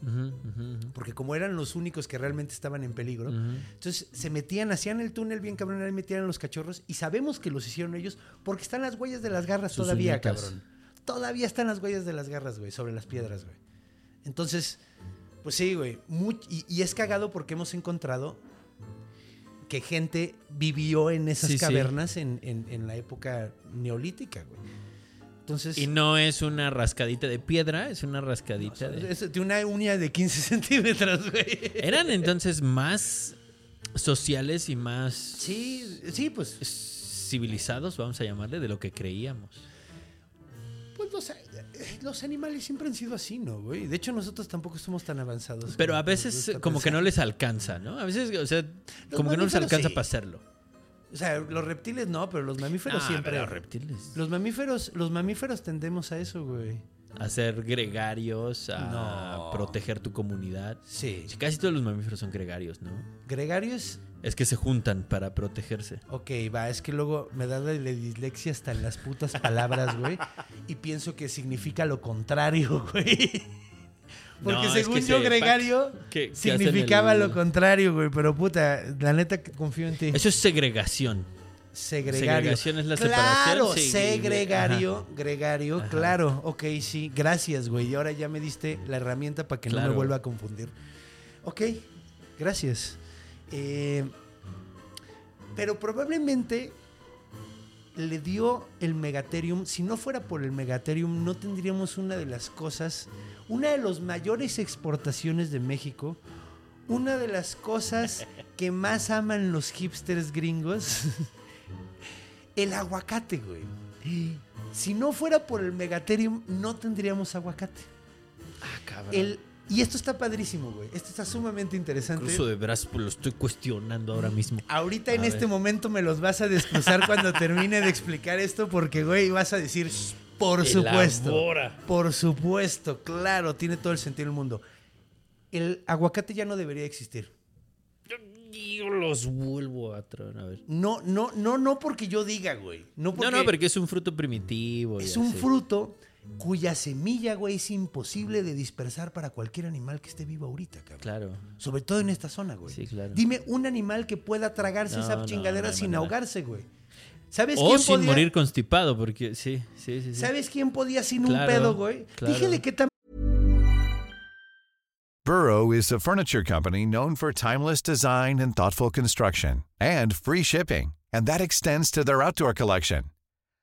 Porque como eran los únicos que realmente estaban en peligro, entonces se metían, hacían el túnel bien cabrón, ahí metían a los cachorros y sabemos que los hicieron ellos porque están las huellas de las garras Sus todavía, cabrón. Todavía están las huellas de las garras, güey, sobre las piedras, güey. Entonces, pues sí, güey. y, y es cagado porque hemos encontrado que gente vivió en esas Sí, sí. cavernas en, en- en la época neolítica, güey. Entonces, Y no es una rascadita de piedra, es una rascadita de... es de una uña de 15 centímetros, güey. Eran entonces más sociales y más Sí, sí, pues civilizados, vamos a llamarle, de lo que creíamos. Los, los animales siempre han sido así, ¿no, güey? De hecho, nosotros tampoco somos tan avanzados. Pero a veces como que no les alcanza, ¿no? A veces, o sea, como que no les alcanza sí. para hacerlo. O sea, los reptiles no, pero los mamíferos Ah, siempre. pero reptiles. Los mamíferos, los mamíferos tendemos a eso, güey. A ser gregarios, a No. proteger tu comunidad. Sí. Casi todos los mamíferos son gregarios, ¿no? Gregario es. Que se juntan para protegerse. Ok, va, es que luego me da la dislexia hasta en las putas palabras, güey. y pienso que significa lo contrario, güey. Porque No, es según que yo, gregario que- significaba el- lo contrario, güey. Pero puta, la neta confío en ti. Eso es segregación. Segregario. Segregación es la claro, separación, sí, segregario, gregario, claro. Ok, sí, gracias, güey. Y ahora ya me diste la herramienta para que no me vuelva a confundir. Ok, gracias. Eh, pero probablemente le dio el Megatherium. Si no fuera por el Megatherium, no tendríamos una de las cosas, una de las mayores exportaciones de México, una de las cosas que más aman los hipsters gringos, el aguacate, güey. Si no fuera por el Megatherium, no tendríamos aguacate. Ah, cabrón. El, y esto está padrísimo, güey. Esto está sumamente interesante. Incluso de veras pues, lo estoy cuestionando ahora mismo. Ahorita en A este ver. momento me los vas a descruzar cuando termine de explicar esto porque, güey, vas a decir, por supuesto. Elabora. Por supuesto, claro, tiene todo el sentido del mundo. El aguacate ya no debería existir. Yo los vuelvo a traer, a ver. No, no, no, no porque yo diga, güey. No, porque No, no, porque es un fruto primitivo. es un así. fruto cuya semilla, güey, es imposible de dispersar para cualquier animal que esté vivo ahorita, cabrón. Claro. Sobre todo en esta zona, güey. Sí, claro. Dime un animal que pueda tragarse No, esa no, chingadera no sin manera. ahogarse, güey. ¿Sabes O quién sin podía- morir constipado, porque sí, sí, sí. sí. ¿Sabes quién podía sin un pedo, güey? claro. De qué tamaño Burrow is a furniture company known for timeless design and thoughtful construction and free shipping, and that extends to their outdoor collection.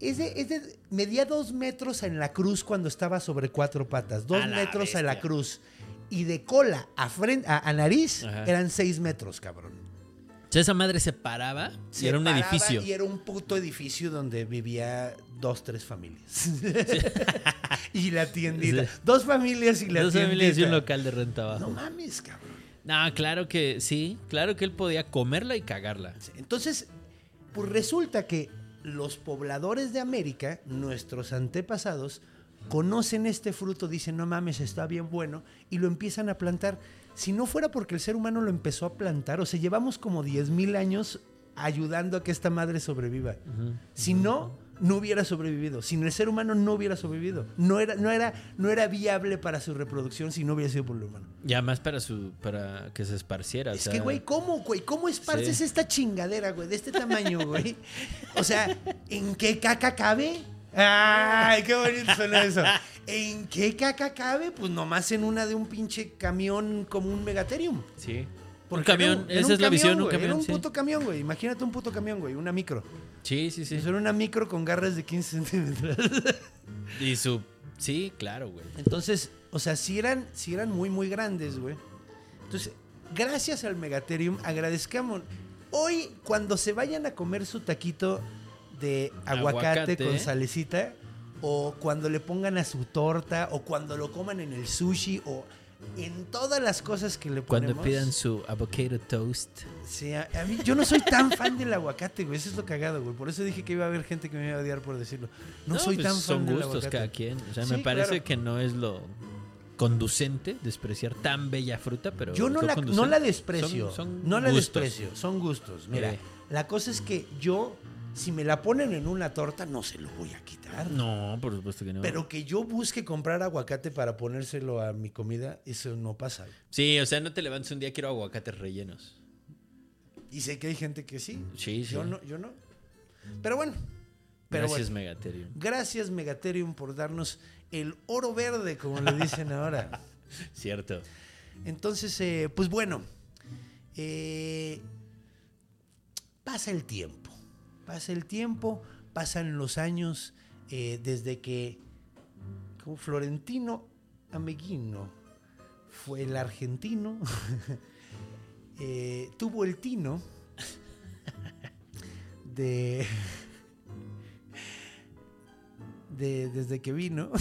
Es de, es de- medía dos metros en la cruz cuando estaba sobre cuatro patas. Dos A la metros en la bestia. cruz. Y de cola a, frente, a, a nariz Ajá. eran seis metros, cabrón. O sea, esa madre se paraba y Se era un paraba edificio. Y era un puto edificio donde vivía dos, tres familias. y la tiendita. Sí. Dos familias y la Dos tiendita. familias y un local de renta abajo. No mames, cabrón. No, claro que sí. Claro que él podía comerla y cagarla. Entonces, pues resulta que los pobladores de América, nuestros antepasados, conocen este fruto, dicen, no mames, está bien bueno, y lo empiezan a plantar. Si no fuera porque el ser humano lo empezó a plantar, o sea, llevamos como 10 mil años ayudando a que esta madre sobreviva. Si no, no hubiera sobrevivido. Sin el ser humano no hubiera sobrevivido. No era, no era, no era viable para su reproducción si no hubiera sido por el humano. Y además para su para que se esparciera. o Es sea, que, güey, ¿cómo, güey? ¿Cómo esparces Sí. esta chingadera, güey? De este tamaño, güey. O sea, ¿en qué caca cabe? ¡Ay, qué bonito suena eso! ¿En qué caca cabe? Pues nomás en una de un pinche camión como un Megatherium. Sí. Porque era camión, era esa es la visión, un camión, Era un sí. puto camión, güey. Imagínate un puto camión, güey. Una micro. Sí, sí, sí. Eso era una micro con garras de 15 centímetros. Y su. Sí, claro, güey. Entonces, o sea, si eran, si eran muy, muy grandes, güey. Entonces, gracias al Megatherium, agradezcamos. Hoy, cuando se vayan a comer su taquito de aguacate, Aguacate. con salecita, o cuando le pongan a su torta, o cuando lo coman en el sushi, o en todas las cosas que le Cuando ponemos. pidan su avocado toast. Sí, a, a mí, yo no soy tan fan del aguacate, güey. Eso es lo cagado, güey. Por eso dije que iba a haber gente que me iba a odiar por decirlo. No, soy pues tan fan Son del gustos aguacate. cada quien. O sea, Sí, me parece claro. que no es lo conducente despreciar tan bella fruta, pero. Yo no la, no la desprecio. Son- son no la gustos. desprecio. Son gustos. Mira, Eh. la cosa es que yo, si me la ponen en una torta, no se lo voy a quitar. No, por supuesto que no. Pero que yo busque comprar aguacate para ponérselo a mi comida, eso no pasa. Sí, o sea, no te levantes un día, quiero aguacates rellenos. Y sé que hay gente que sí. Sí, sí. Yo no, yo no. Pero bueno. Pero Gracias, bueno. Megatherium. Gracias, Megatherium, por darnos el oro verde, como le dicen ahora. Cierto. Entonces, eh, pues bueno, eh, pasa el tiempo, pasa el tiempo, pasan los años eh, desde que Florentino Ameguino fue el argentino, eh, tuvo el tino de, de desde que vino.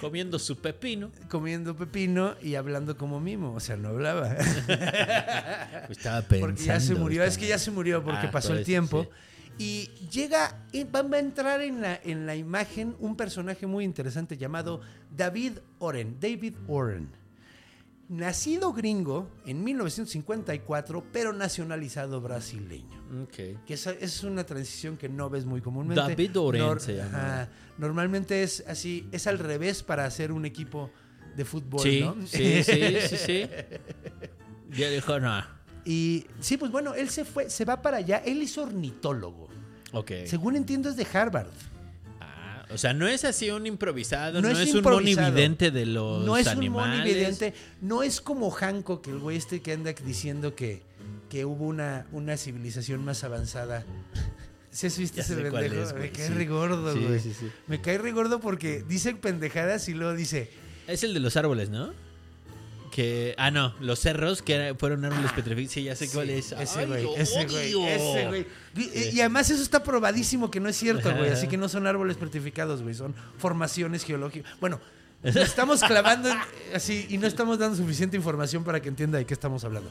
Comiendo su pepino. comiendo pepino y hablando como mimo. O sea, no hablaba. Pues estaba pensando. porque ya se murió. Es que ya se murió porque Ah, pasó el eso, tiempo. sí. Y llega, va a entrar en la, en la imagen un personaje muy interesante llamado David Oren. David Oren. Nacido gringo en 1954, pero nacionalizado brasileño. Que esa, es una transición que no ves muy comúnmente. David Oren se llama. ajá. normalmente es así, es al revés para hacer un equipo de fútbol, Sí, ¿no? sí, sí, sí, sí. Ya dijo, no. Y sí, pues bueno, él se fue, se va para allá. Él es ornitólogo. Ok. Según entiendo es de Harvard. Ah, o sea, no es así un improvisado, no, No es es, un improvisado. monividente de los no es animales. un monividente, no es como Hancock, el güey este que anda diciendo que, que hubo una, una civilización más avanzada. ¿Sí has visto Ya ese pendejo? es, Me cae sí. re gordo, Sí, güey. sí, sí. Me cae re gordo porque dice pendejadas y luego dice, Es el de los árboles, ¿no? Que. Ah, no, los cerros que fueron árboles petrificados. Sí, ya sé cuál es. Ese Ay, güey, ese güey, ese güey. Y, y además eso está probadísimo que no es cierto, güey. Así que no son árboles petrificados, güey. Son formaciones geológicas. Bueno, nos estamos clavando en- así y no estamos dando suficiente información para que entienda de qué estamos hablando.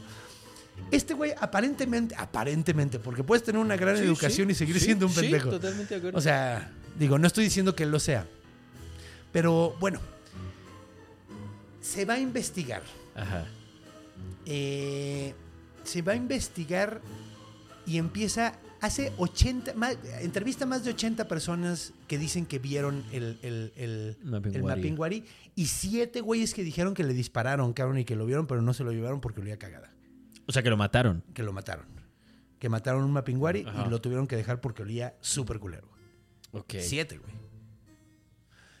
Este güey aparentemente, aparentemente, porque puedes tener una gran Sí, educación sí, y seguir sí, siendo un sí, pendejo. totalmente de acuerdo. O sea, digo, no estoy diciendo que lo sea. Pero bueno, se va a investigar. Ajá. Eh, se va a investigar y empieza. Hace 80. Más, entrevista a más de 80 personas que dicen que vieron el, el, el, el Mapinguari. Y siete güeyes que dijeron que le dispararon, cabrón, y que lo vieron, pero no se lo llevaron porque olía cagada. O sea, que lo mataron. Que lo mataron. Que mataron un Mapinguari Ajá. y lo tuvieron que dejar porque olía súper culero. Ok. Siete, güey.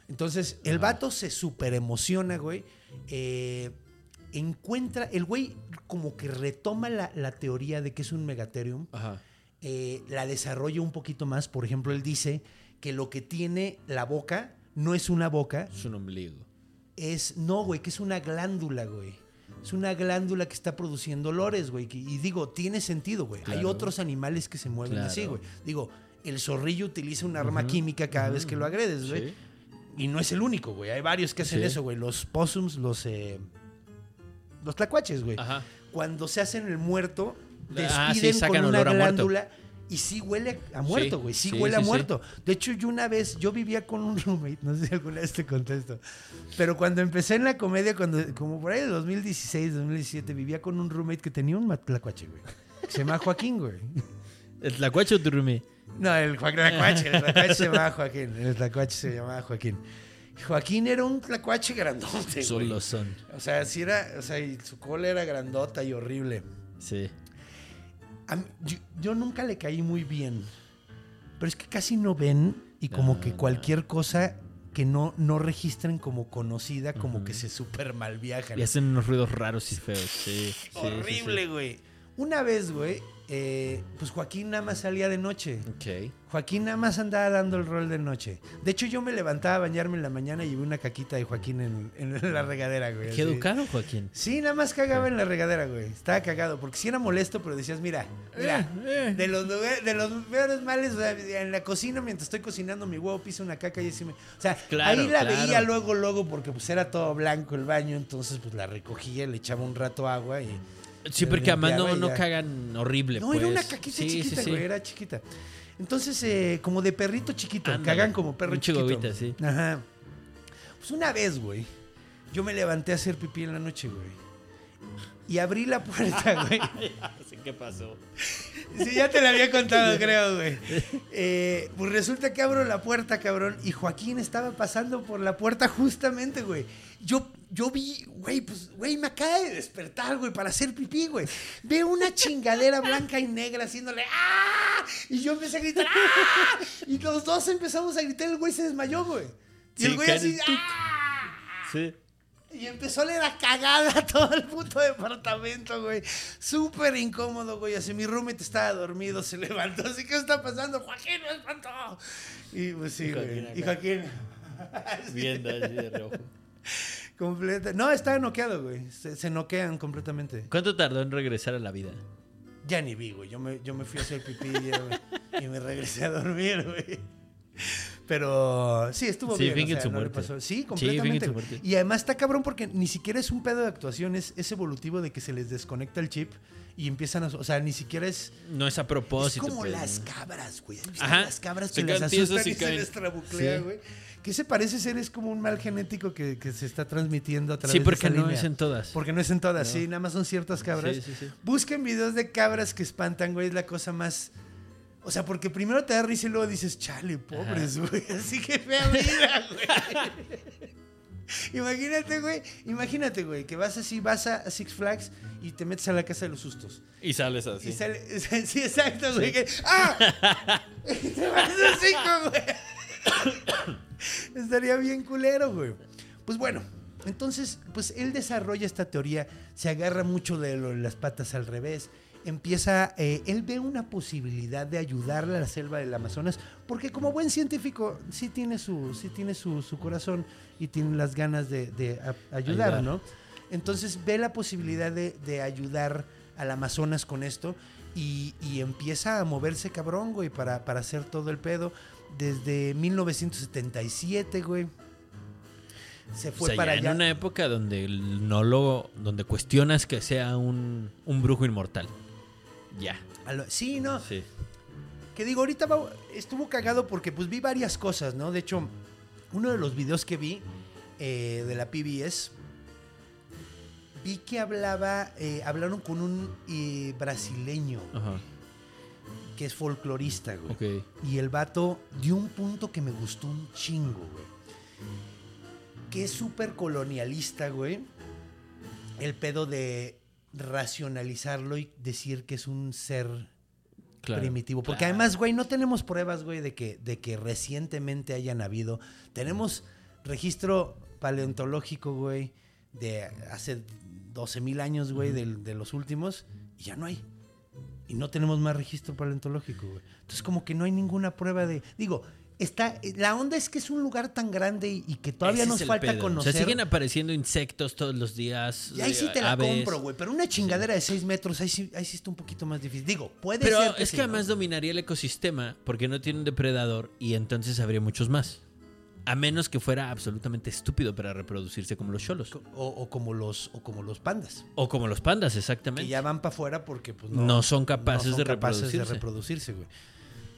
Entonces, el vato se súper emociona, güey. Eh, encuentra, el güey como que retoma la, la teoría de que es un megatherium. Ajá. eh, la desarrolla un poquito más. Por ejemplo, él dice que lo que tiene la boca no es una boca, Es un ombligo. es, no, güey, que es una glándula, güey. Es una glándula que está produciendo olores, güey. Y digo, tiene sentido, güey. Hay otros animales que se mueven Claro. así, güey. Digo, el zorrillo utiliza un arma química cada vez que lo agredes, güey. Sí. Y no es el único, güey. Hay varios que hacen Sí. eso, güey. Los possums, los... eh, los tlacuaches, güey. Ajá. Cuando se hacen el muerto, Ah, sí, despiden sacan con una glándula y sí huele a muerto, güey. Sí, sí, huele a muerto. De hecho, yo una vez, yo vivía con un roommate, no sé si alguna vez te conté esto, pero cuando empecé en la comedia, cuando como por ahí de 2016, 2017, vivía con un roommate que tenía un matlacuache, güey. se llama Joaquín, güey. ¿El tlacuache o tu roomie? No, el Joaquín tlacuache, el tlacuache se llamaba Joaquín, el tlacuache se llamaba Joaquín. Joaquín era un tlacuache grandote. Solo son. O sea, sí era, o sea, y su cola era grandota y horrible. Sí. A mí- yo, yo nunca le caí muy bien. Pero es que casi no ven y como No, que no. cualquier cosa que no, no registren como conocida, como que se super mal viajan. Y hacen unos ruidos raros y feos. Sí, sí, sí, Horrible, güey. Una vez, güey, eh, pues Joaquín nada más salía de noche. sí. Ok. Joaquín nada más andaba dando el rol de noche. De hecho, yo me levantaba a bañarme en la mañana y vi una caquita de Joaquín en, en la regadera, güey. Qué educado, Joaquín. Sí, nada más cagaba en la regadera, güey. Estaba cagado, porque sí era molesto, pero decías, mira, mira, Eh, de los de los peores males, o sea, en la cocina, mientras estoy cocinando mi huevo, piso una caca y así me... O sea, Claro, ahí la claro. veía luego, luego, porque pues era todo blanco el baño, entonces pues la recogía, le echaba un rato agua y... Sí, porque además no, no cagan horrible. No, era pues. una caquita Sí, sí, chiquita, sí. güey, era chiquita. Entonces, eh, como de perrito chiquito, Ándale, cagan como perro chiquito. chigobita, sí. Ajá. Pues una vez, güey, yo me levanté a hacer pipí en la noche, güey. Y abrí la puerta, güey. ¿Qué pasó? Sí, ya te la había contado, creo, güey. Eh, pues resulta que abro la puerta, cabrón, y Joaquín estaba pasando por la puerta justamente, güey. Yo, yo vi, güey, pues, güey, me acaba de despertar, güey, para hacer pipí, güey. Veo una chingadera blanca y negra haciéndole ¡ah! Y yo empecé a gritar ¡ah! Y los dos empezamos a gritar, el güey se desmayó, güey. Y el güey así ¡ah! Sí. Y empezó a leer la cagada a todo el puto departamento, güey. Súper incómodo, güey. Así mi roommate estaba dormido, se levantó. Así, ¿qué está pasando? Joaquín me espantó. Y pues sí, güey. Y. Joaquín. Viendo así de reojo. Completa. No, estaba noqueado, güey. Se, se noquean completamente. ¿Cuánto tardó en regresar a la vida? Ya ni vi, güey. Yo me, yo me fui a hacer pipí ya, y me regresé a dormir, güey. Pero sí, estuvo Sí, bien. fingen o sea, su no muerte. pasó. Sí, completamente. y además está cabrón porque ni siquiera es un pedo de actuación, es, es evolutivo de que se les desconecta el chip y empiezan a. O sea, ni siquiera es. No es a Es propósito. como pues, las cabras, güey. ¿Has visto Ajá. las cabras Se que las asustan y y se les trabuclea, Sí. güey? Que se parece ser es como un mal genético que, que se está transmitiendo a través Sí, de porque esa no línea. es en todas. Porque no es en todas, sí, nada más son ciertas cabras. Sí, sí, sí. Busquen videos de cabras que espantan, güey, es la cosa más. O sea, porque primero te da risa y luego dices, chale, pobres, güey. Así que fea vida, güey. imagínate, güey. Imagínate, güey, que vas así, vas a Six Flags y te metes a la casa de los sustos. Y sales así. Y sale, sí, exacto, güey. que- ¡Ah! Y te vas a cinco, güey. Estaría bien culero, güey. Pues bueno, entonces, pues él desarrolla esta teoría, se agarra mucho de lo- las patas al revés. Empieza, eh, él ve una posibilidad de ayudarle a la selva del Amazonas, porque como buen científico sí tiene su, sí tiene su, su corazón y tiene las ganas de, de a- ayudar, Ayudar. ¿no? Entonces ve la posibilidad de, de ayudar al Amazonas con esto y, y empieza a moverse cabrón, güey, para, para hacer todo el pedo. Desde 1977, güey. Se O fue sea, para allá. en una época donde no lo, donde cuestionas que sea un, un brujo inmortal. Ya. Sí, no. Sí. Que digo, ahorita va- estuvo cagado porque pues vi varias cosas, ¿no? De hecho, uno de los videos que vi eh, de la PBS, vi que hablaba, eh, hablaron con un eh, brasileño Ajá. Que es folclorista, güey. Y el vato dio un punto que me gustó un chingo, güey. Que es súper colonialista, güey. El pedo de racionalizarlo y decir que es un ser Claro. primitivo. Porque Claro. además, güey, no tenemos pruebas, güey, de que, de que recientemente hayan habido. Tenemos registro paleontológico, güey, de hace 12 mil años, güey, del- de, los últimos, y ya no hay. Y no tenemos más registro paleontológico, güey. Entonces, como que no hay ninguna prueba de. Digo, está. La onda es que es un lugar tan grande y, y que todavía Ese nos es falta pedo. conocer. O sea, siguen apareciendo insectos todos los días. y ahí sí eh, te la aves. compro, güey. Pero una chingadera de 6 metros, ahí sí, ahí sí está un poquito más difícil. Digo, puede Pero ser. es sí, que ¿no? además dominaría el ecosistema porque no tiene un depredador y entonces habría muchos más. A menos que fuera absolutamente estúpido para reproducirse como los cholos. O, o como los, o como los pandas. O como los pandas, Que exactamente. ya van para afuera porque pues, no, No son capaces de capaces de reproducirse. reproducirse, güey.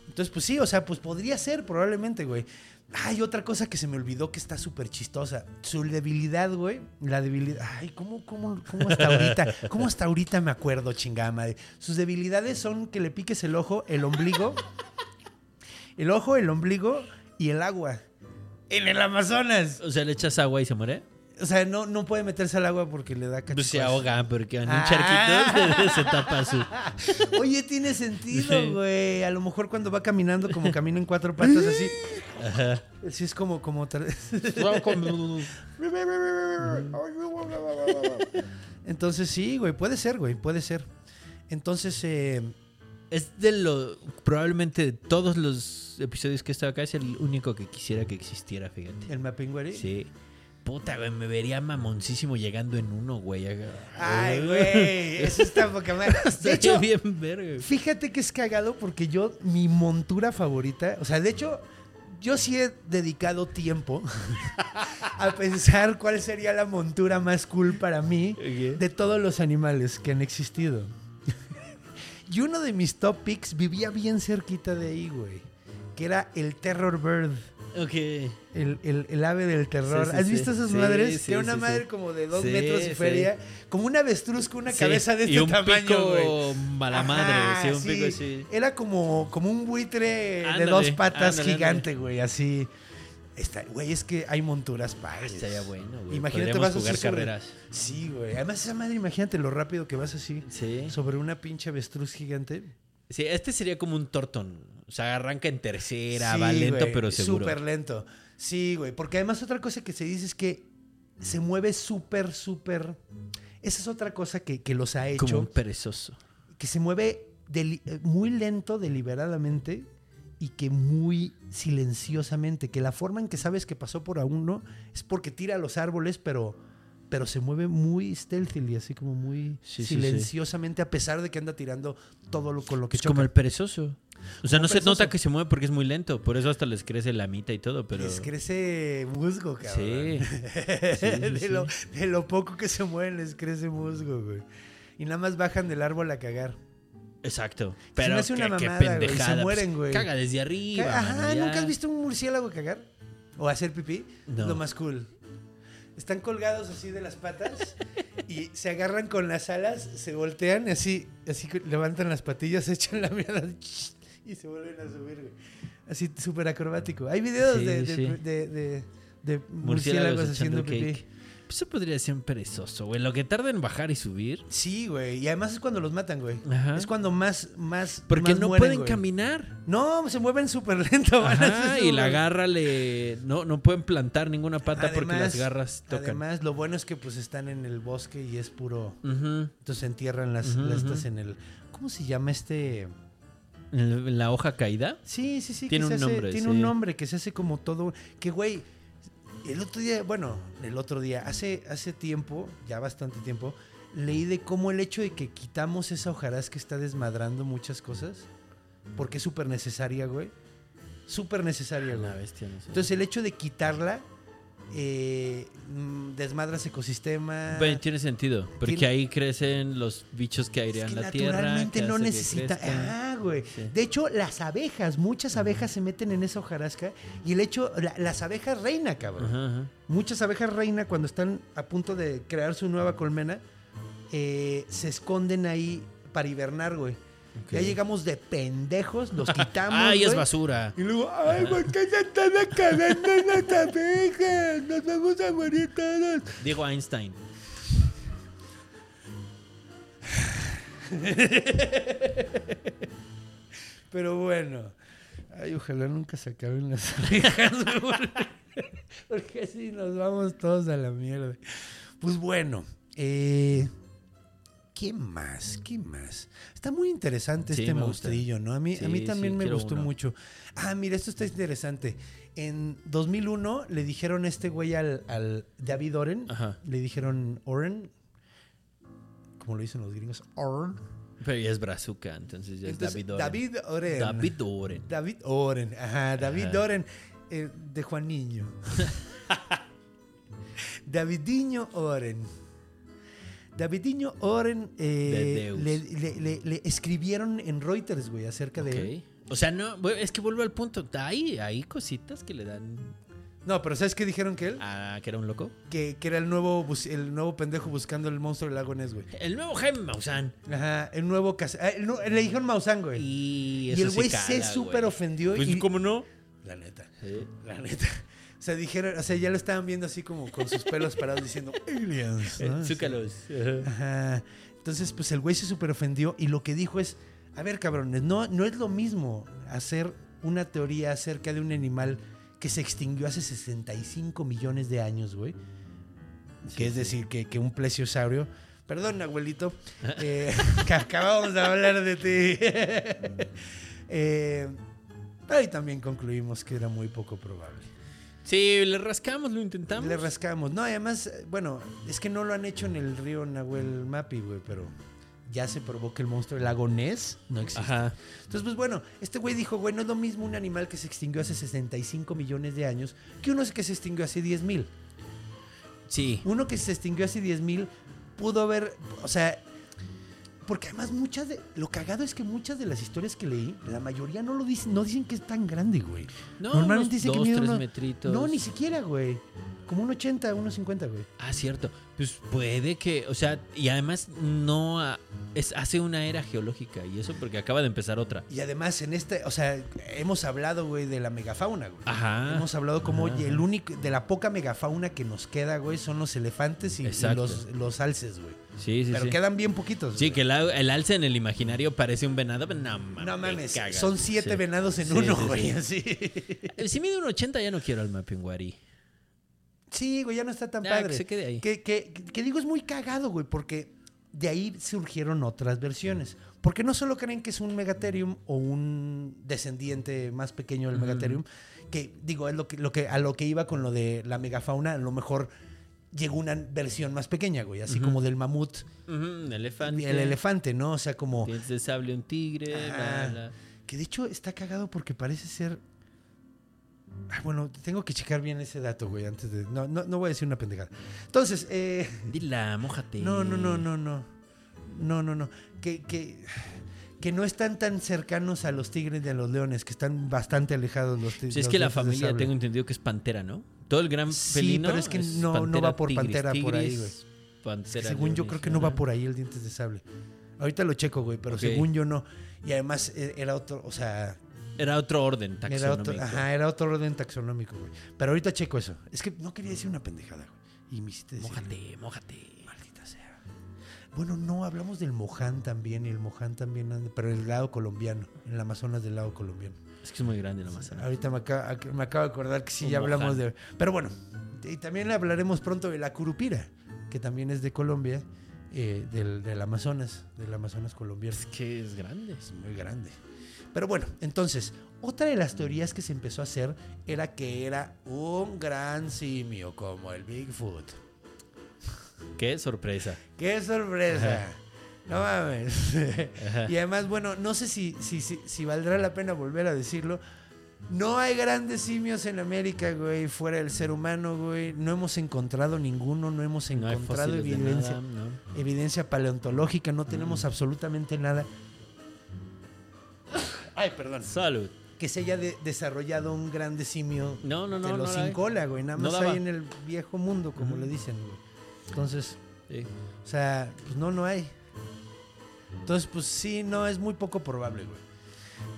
Entonces, pues sí, o sea, pues podría ser probablemente, güey. Hay otra cosa que se me olvidó que está súper chistosa. Su debilidad, güey. La debilidad. Ay, ¿cómo, cómo, cómo hasta ahorita? ¿Cómo hasta ahorita me acuerdo, chingada madre? Sus debilidades son que le piques el ojo, el ombligo. El ojo, el ombligo y el agua. En el Amazonas. O sea, le echas agua y se muere. O sea, no, no puede meterse al agua porque le da Pues se ahoga porque en un Ah. charquito se tapa su. Oye, tiene sentido, güey. A lo mejor cuando va caminando, como camina en cuatro patas así. Ajá. Sí, es como... como Entonces sí, güey, puede ser, güey, puede ser. Entonces, eh, Es de lo. Probablemente de todos los episodios que he estado acá, es el único que quisiera que existiera, fíjate. el Mapinguari. Sí. Puta, güey, me vería mamoncísimo llegando en uno, güey. Ay, güey, eso está poca madre. De hecho, bien verga. fíjate que es cagado porque yo, mi montura favorita, o sea, de hecho, yo sí he dedicado tiempo a pensar cuál sería la montura más cool para mí de todos los animales que han existido. Y uno de mis top picks vivía bien cerquita de ahí, güey. Que era el Terror Bird. Ok. El, el- el ave del terror. Sí, sí, ¿Has visto esas Sí, madres? que era una madre como de dos metros y feria. Como una avestruz con una cabeza de y este un tamaño, pico güey. mala madre, Ajá, sí, un pico así. Era como, como un buitre de dos patas ándale, gigante, güey, así. Está, güey, es que hay monturas padres. Estaría bueno, güey. Imagínate Podríamos vas jugar así sobre- carreras. Sí, güey. Además esa madre, imagínate lo rápido que vas así. Sí. Sobre una pinche avestruz gigante. Sí, este sería como un tortón. O sea, arranca en tercera, Sí, va lento, güey, pero seguro. Súper lento. Sí, güey. Porque además otra cosa que se dice es que se mueve súper, súper... Esa es otra cosa que, que los ha hecho. Como un perezoso. que se mueve eh, muy lento, deliberadamente y que muy silenciosamente. Que la forma en que sabes que pasó por a uno es porque tira a los árboles, pero, pero se mueve muy stealthily, así como muy Sí, sí, silenciosamente, a pesar de que anda tirando todo lo con lo que Es choca. como el perezoso. O sea, no se nota que se mueve porque es muy lento. Por eso hasta les crece la mitad y todo, pero... Les crece musgo, cabrón. Sí. de. Lo, de lo poco que se mueven les crece musgo, güey. Y nada más bajan del árbol a cagar. Exacto. me Pero hace una qué, qué mamada, güey, se pendejada. pues, mueren, güey. Caga desde arriba. Ajá. ¿nunca has visto un murciélago cagar? ¿O hacer pipí? No. Lo más cool. Están colgados así de las patas y se agarran con las alas, se voltean y así, así levantan las patillas, echan la mierda y se vuelven a subir, güey. Así súper acrobático. Hay videos Sí, de, de, sí. de- Murciélagos murciélagos haciendo pipí. cake. Eso podría ser un perezoso, güey. Lo que tarda en bajar y subir. Sí, güey. Y además es cuando los matan, güey. Ajá. Es cuando más, más. Porque más no mueren, pueden güey. caminar. No, se mueven súper lento. Ajá, y la garra le... No, no pueden plantar ninguna pata porque las garras tocan. Además, lo bueno es que pues están en el bosque y es puro. Entonces entierran las, ujú. en el. ¿Cómo se llama este? ¿En en la hoja caída? Sí, sí, sí. Tiene un hace- nombre, Tiene sí. un nombre que se hace como todo. Que güey. El otro día, bueno, el otro día, hace, hace tiempo, ya bastante tiempo, leí de cómo el hecho de que quitamos esa hojarasca está desmadrando muchas cosas. Porque es súper necesaria, güey. Súper necesaria, güey. La bestia, no sé. Entonces el hecho de quitarla eh, mm, desmadra ese ecosistema. Bueno, tiene sentido, porque Tiene- ahí crecen los bichos que Es airean que la tierra. naturalmente que no necesita. Crezcan. Güey. Sí. De hecho, las abejas, muchas abejas se meten en esa hojarasca. Y el hecho, la- las abejas reina, cabrón. Ajá, ajá. Muchas abejas reina, cuando están a punto de crear su nueva colmena, eh, se esconden ahí para hibernar, güey. Ya llegamos de pendejos, los quitamos. Ay, es basura. Y luego, ay, ¿por qué se están acabando las abejas? Nos vamos a morir todos. Diego Einstein. Pero bueno, ay, ojalá nunca se acaben las güey, porque así nos vamos todos a la mierda. Pues bueno, eh, ¿qué más? ¿Qué más? Está muy interesante Sí, este gusta. monstrillo, ¿no? A mí, a mí sí, también me gustó uno. mucho. Ah, mira, esto está interesante. En 2001 le dijeron a este güey al, al David Oren, Ajá. le dijeron Oren, como lo dicen los gringos, Oren. Pero ya es Brazuca, entonces ya es Entonces, David Oren. David Oren. David Oren. David Oren, ajá, David Ajá. Oren eh, de Juaniño. Davidiño Oren. Davidiño Oren eh, le, le- le- le escribieron en Reuters, güey, acerca de. O sea, no, es que vuelvo al punto. Hay, hay cositas que le dan No, pero ¿sabes qué dijeron que él? a que era un loco. Que, que era el nuevo, el nuevo pendejo buscando el monstruo del lago Ness, güey. El nuevo Jaime Maussan. Ajá, el nuevo... casa- ah, el le dijeron Maussan, güey. Y, Y el güey se súper ofendió. Pues, y, ¿cómo no? La neta. Sí. La neta. O sea, dijeron, o sea, ya lo estaban viendo así como con sus pelos parados diciendo aliens. Eh, ¿no? Zúcalos. Ajá. Entonces, pues el güey se súper ofendió y lo que dijo es, a ver, cabrones, no, no es lo mismo hacer una teoría acerca de un animal que se extinguió hace 65 millones de años, güey. que es decir, que, que un plesiosaurio. Perdón, abuelito. eh, que acabamos de hablar de ti. eh, ahí también concluimos que era muy poco probable. Sí, le rascamos, lo intentamos. Le rascamos. No, además, bueno, es que no lo han hecho en el río Nahuel Mapi, güey, pero ya se probó que el monstruo del lago Ness no existe. Ajá. Entonces, pues bueno, este güey dijo, güey, no es lo mismo un animal que se extinguió hace 65 millones de años que uno que se extinguió hace 10 mil. Sí. Uno que se extinguió hace 10 mil pudo haber, o sea, porque además muchas de, lo cagado es que muchas de las historias que leí, la mayoría no lo dicen, no dicen que es tan grande, güey. No, Normalmente unos dicen que dos, mide tres uno- metritos. No, ni siquiera, güey. Como un 80, unos 50, güey. Ah, cierto. Pues puede que, o sea, y además no es hace una era geológica y eso porque acaba de empezar otra. Y además en este, o sea, hemos hablado, güey, de la megafauna, güey. Ajá. Hemos hablado como, Ajá. oye, el único, de la poca megafauna que nos queda, güey, son los elefantes y, los, los alces, güey. Sí, sí, Pero sí. quedan bien poquitos. Sí, güey. que el, el alce en el imaginario parece un venado, pero no mames. No me mames, cagas. son siete Sí. venados en Sí, uno, güey, sí. así. Si mide un 80 ya no quiero al Mapinguari. Sí, güey, ya no está tan Ya, padre. que se quede ahí. Que, que- que digo, es muy cagado, güey, porque de ahí surgieron otras versiones. Porque no solo creen que es un Megatherium o un descendiente más pequeño del Megatherium, que digo, es lo que, lo que, a lo que iba con lo de la megafauna, a lo mejor llegó una versión más pequeña, güey, así como del mamut, un elefante. el elefante, ¿no? O sea, como... Dientes de sable, un tigre. Que de hecho está cagado porque parece ser. Bueno, tengo que checar bien ese dato, güey, antes de. No, no, no voy a decir una pendejada. Entonces, eh. Dila, mójate. No, no, no, no, no. No, no, no. Que, que, que no están tan cercanos a los tigres y a los leones, que están bastante alejados los tigres. Pues es que la familia, tengo entendido que es pantera, ¿no? Todo el gran Sí, felino. pero es que no- no va por pantera por ahí, güey. Pantera, Según yo creo que no va por ahí el dientes de sable. Ahorita lo checo, güey, pero según yo no. Y además eh, era otro, o sea, Era otro orden Era taxonómico. otro, ajá, era otro orden taxonómico, güey. Pero ahorita checo eso. Es que no quería decir una pendejada, güey. Y me hiciste decir. Mójate, mójate. Maldita sea. Bueno, no, hablamos del Moján también. Y el Moján también anda, pero el lado colombiano. En el Amazonas del lado colombiano. Es que es muy grande la Amazonas. Ahorita me acaba, me acabo de acordar que sí, Un ya hablamos de. Pero bueno, y también hablaremos pronto de la Curupira, que también es de Colombia, eh, del, del Amazonas, del Amazonas colombiano. Es que es grande. Es muy grande. Pero bueno, entonces, otra de las teorías que se empezó a hacer era que era un gran simio como el Bigfoot. Qué sorpresa. ¡Qué sorpresa! No mames. Ajá. y además, bueno, no sé si, si, si, si valdrá la pena volver a decirlo. No hay grandes simios en América, güey, fuera del ser humano, güey. No hemos encontrado ninguno, no hemos encontrado evidencia, nada, ¿no? evidencia paleontológica, no Mm. tenemos absolutamente nada. Ay, perdón. Salud. que se haya de- desarrollado un grande simio No, no, no. de los no sin cola, güey. Nada No más daba. hay en el viejo mundo, como Ujú. le dicen, güey. Entonces, Sí. o sea, pues no, no hay. Entonces, pues sí, no, es muy poco probable, güey.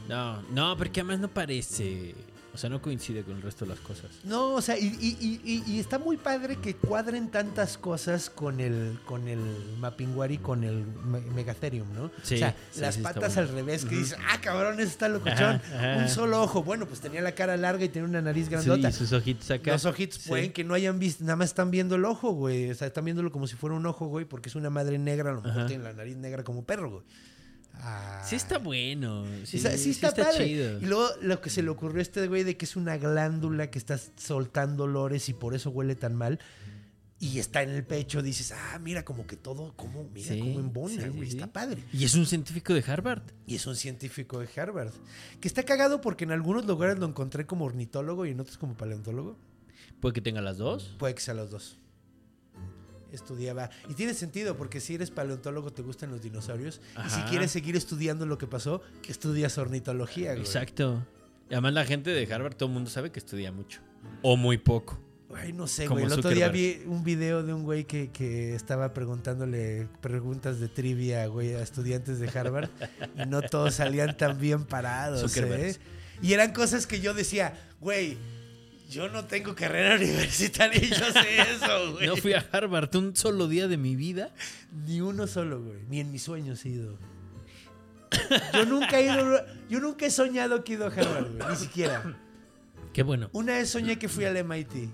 No, no, porque además no parece. O sea, no coincide con el resto de las cosas. No, o sea, y, y- y- y- está muy padre que cuadren tantas cosas con el, con el Mapinguari, con el Me- Megatherium, ¿no? Sí, o sea, sí, las sí, patas bueno. al revés, que dices, ah, cabrón, ese está locochón. Ajá, ajá. Un solo ojo. Bueno, pues tenía la cara larga y tenía una nariz grandota. y sus ojitos acá. Los ojitos pueden que no hayan visto, nada más están viendo el ojo, güey. O sea, están viéndolo como si fuera un ojo, güey, porque es una madre negra, a lo mejor Ajá. tiene la nariz negra como perro, güey. Ah. Sí está bueno. Sí, Sí, está, sí está padre. chido. Y luego lo que se le ocurrió a este güey de que es una glándula que está soltando olores y por eso huele tan mal. Y está en el pecho, dices, ah, mira, como que todo, como, mira, Sí, como embona, güey, está padre. Y es un científico de Harvard. Y es un científico de Harvard. Que está cagado porque en algunos lugares lo encontré como ornitólogo y en otros como paleontólogo. Puede que tenga las dos. Puede que sea los dos. Estudiaba. Y tiene sentido, porque si eres paleontólogo te gustan los dinosaurios. Y si quieres seguir estudiando lo que pasó, estudias ornitología, güey. Exacto. Y además la gente de Harvard, todo el mundo sabe que estudia mucho. O muy poco. Ay, no sé, Como güey. El otro día vi un video de un güey que, que estaba preguntándole preguntas de trivia, güey, a estudiantes de Harvard. y no todos salían tan bien parados. ¿eh? Y eran cosas que yo decía, güey, yo no tengo carrera universitaria y yo sé eso, güey. No fui a Harvard un solo día de mi vida. Ni uno solo, güey. Ni en mis sueños he ido. Yo nunca he ido. Yo nunca he soñado que he ido a Harvard, güey. Ni siquiera. Qué bueno. Una vez soñé que fui al MIT.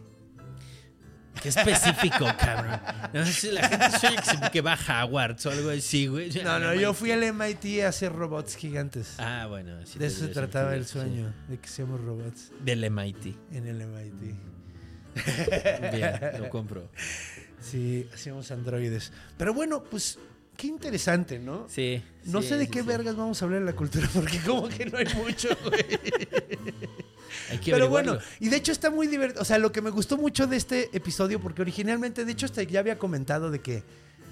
Qué específico, cabrón. No, si la gente sueña que, va a Hogwarts o algo así, güey. No, no, yo fui al MIT a hacer robots gigantes. Ah, bueno. sí de eso se trataba el sueño, de que seamos robots. Del MIT. en el MIT. Bien, lo compro. Sí, hacíamos androides. Pero bueno, pues qué interesante, ¿no? Sí. No sí, sé de qué vergas vamos a hablar en la cultura, porque como que no hay mucho, güey. Hay que Pero bueno, y de hecho está muy divertido. O sea, lo que me gustó mucho de este episodio, porque originalmente, de hecho, hasta ya había comentado de que,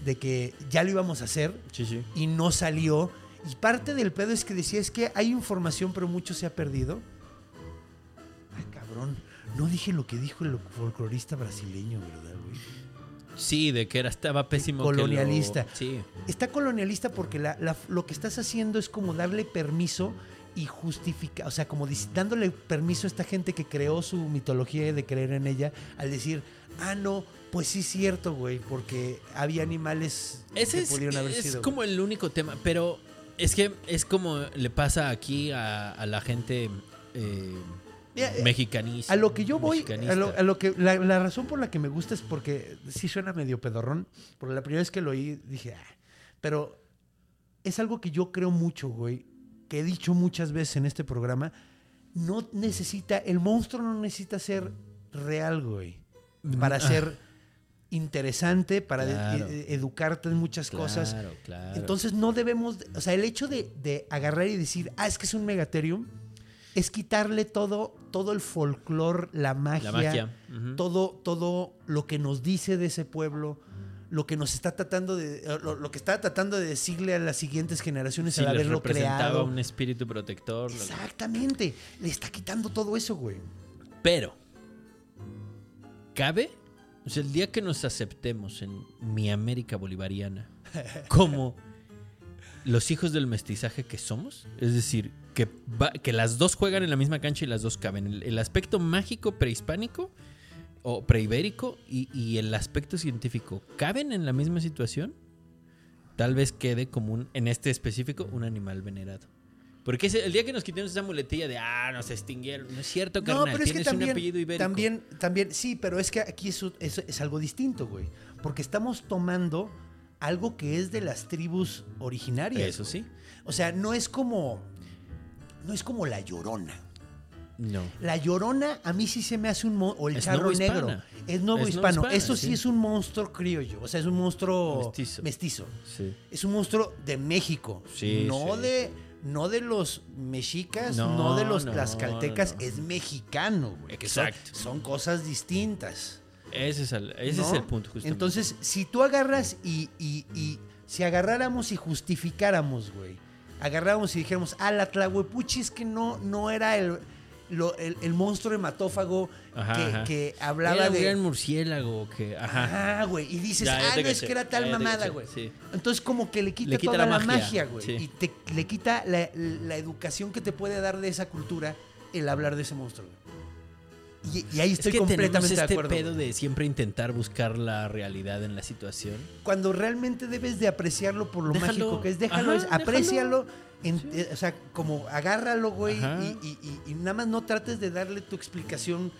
de que ya lo íbamos a hacer Sí, sí. y no salió. Y parte del pedo es que decía, es que hay información, pero mucho se ha perdido. Ay, cabrón. No dije lo que dijo el folclorista brasileño, ¿verdad, güey? Sí, de que era, estaba pésimo. que lo- Colonialista. Sí. Está colonialista porque la- la- lo que estás haciendo es como darle permiso y justificar, o sea, como dándole permiso a esta gente que creó su mitología de creer en ella, al decir, ah, no, pues sí es cierto, güey, porque había animales Ese que es, pudieron haber es sido. como el único tema, pero es que es como le pasa aquí a, a la gente eh, eh, mexicanista. A lo que yo voy, a lo, a lo que la, la razón por la que me gusta es porque sí suena medio pedorrón, porque la primera vez que lo oí dije, ah, pero es algo que yo creo mucho, güey, que he dicho muchas veces en este programa, no necesita, el monstruo no necesita ser real, güey, para Ah. ser interesante, para Claro. e- e- educarte en muchas cosas. Claro. Entonces no debemos, o sea, el hecho de, de agarrar y decir, ah, es que es un megaterium, es quitarle todo, todo el folclore, la magia, La magia, ujú. todo, todo lo que nos dice de ese pueblo, lo que nos está tratando de, eh, lo, lo que está tratando de decirle a las siguientes generaciones al haberlo creado. un espíritu protector. Exactamente, le está quitando todo eso, güey. Pero, ¿cabe? O sea, el día que nos aceptemos en mi América bolivariana como los hijos del mestizaje que somos, es decir, que, va- que las dos juegan en la misma cancha y las dos caben. El, el aspecto mágico prehispánico o preibérico y, y el aspecto científico caben en la misma situación, tal vez quede como un, en este específico, un animal venerado. Porque ese- el día que nos quitemos esa muletilla de, ah, nos extinguieron, no es cierto, carnal, No, pero es que tienes también, un apellido ibérico. también, también, sí, pero es que aquí es algo distinto, güey. Porque estamos tomando algo que es de las tribus originarias. Eso sí. O sea, no es como, no es como la llorona. No. La llorona a mí sí se me hace un monstruo, o el Es charro negro. Es nuevo Es hispano. Eso sí, sí. es un monstruo criollo. O sea, es un monstruo Mestizo. mestizo. Sí. Es un monstruo de México. Sí, no de no de los mexicas, no, No, de los no, tlaxcaltecas, no. es mexicano, güey. son- Exacto. Son, cosas distintas. Ese es el, ese es el punto, justamente. Entonces, si tú agarras y, y- y si agarráramos y justificáramos, güey, agarráramos y dijéramos, ah, la Tlahuepuchi es que no, no era el, lo- el, el monstruo hematófago Ajá, que, ajá. que hablaba Era de... gran murciélago que. Ajá. Ajá, güey. Y dices, Ya, ya ah, no es que era tal ya mamada, güey. sí. Entonces, como que le quita, Le quita toda la magia, güey. sí. Y te, le quita la, la educación que te puede dar de esa cultura el hablar de ese monstruo, güey. Y, y ahí estoy es que completamente tenemos de este acuerdo. pedo de siempre intentar buscar la realidad en la situación. Cuando realmente debes de apreciarlo por lo Déjalo. mágico que es, déjalo, Ajá, es, déjalo. aprécialo. En- eh, o sea, como agárralo, güey, y, y- y- y nada más no trates de darle tu explicación.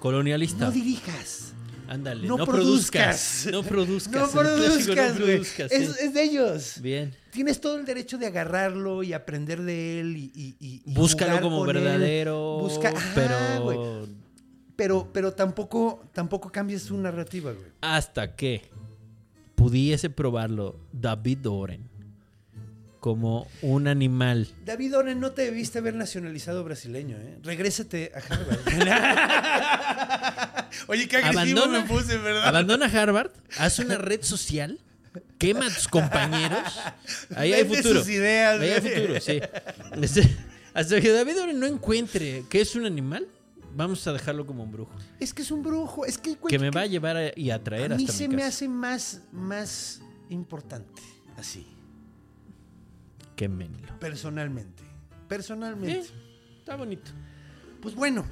Colonialista. No dirijas. Ándale. No, No, produzcas. produzcas. No produzcas. No produzcas, güey. Es, sí. es de ellos. Bien. Tienes todo el derecho de agarrarlo y aprender de él y, Búscalo como con él. verdadero. Busca, ajá, pero. pero, pero tampoco, tampoco cambies su narrativa, güey. Hasta que pudiese probarlo David Oren como un animal. David Oren, no te debiste haber nacionalizado brasileño, ¿eh? Regrésate a Harvard. Oye, qué agresivo Abandona, me puse, ¿verdad? abandona Harvard, haz una red social, quema a tus compañeros. Ahí hay Vende futuro. sus ideas, Ahí hay futuro, sí. Este, hasta que David Oren no encuentre que es un animal, vamos a dejarlo como un brujo. Es que es un brujo. Es que, Que me va a llevar a- y a traer a mí hasta se mi me hace más, más importante, así, Quémenlo. Personalmente. Personalmente. ¿Sí? Está bonito. Pues bueno.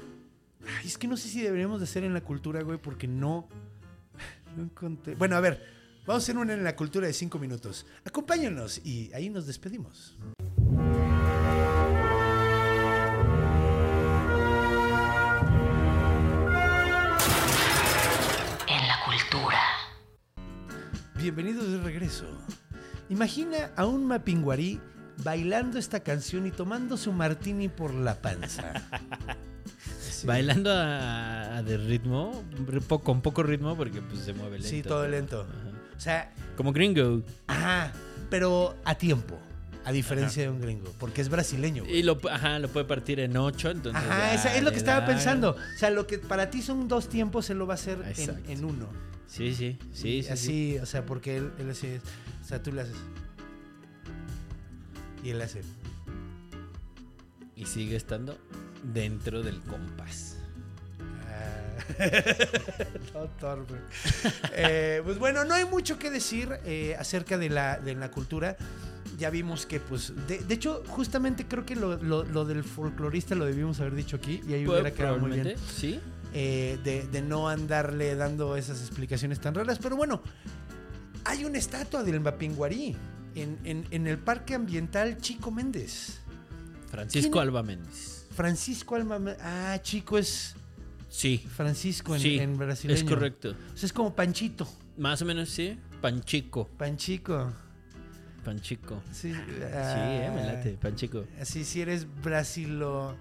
Es que no sé si deberíamos de hacer en la cultura, güey, porque no. No encontré. Bueno, a ver. Vamos a hacer una en la cultura de cinco minutos. Acompáñenos y ahí nos despedimos. En la cultura. Bienvenidos de regreso. Imagina a un mapinguarí bailando esta canción y tomando su martini por la panza. Sí. Bailando a, a de ritmo, con poco ritmo porque pues se mueve lento. Sí, todo lento. Ajá. O sea, Como gringo. ajá, pero a tiempo. A diferencia de un gringo, porque es brasileño. güey. Y lo, ajá, lo puede partir en ocho, entonces... Ajá, esa- es lo que estaba da- pensando. O sea, lo que para ti son dos tiempos, él lo va a hacer en, uno. Sí, sí, sí, Y sí. así, sí. o sea, porque él, él así es. O sea, tú le haces. Y él hace. Y sigue estando dentro del compás. Ah, no, torpe. Eh, pues bueno, no hay mucho que decir eh, acerca de la, de la cultura. Ya vimos que, pues, de, de hecho, justamente creo que lo, lo- lo del folclorista lo debimos haber dicho aquí y ahí hubiera quedado muy bien. Sí. eh, de, de no andarle dando esas explicaciones tan raras. Pero bueno, hay una estatua del Mapinguarí en, en- en el Parque Ambiental Chico Méndez. Francisco ¿Quién? Alba Méndez. Francisco Alma. Ah, Chico es Sí. Francisco en, sí, en brasileño. es correcto. O sea, es como Panchito. Más o menos sí. Panchico. Panchico. Panchico. Sí, Sí, ah, eh, me late. Panchico. Así, si eres brasilo.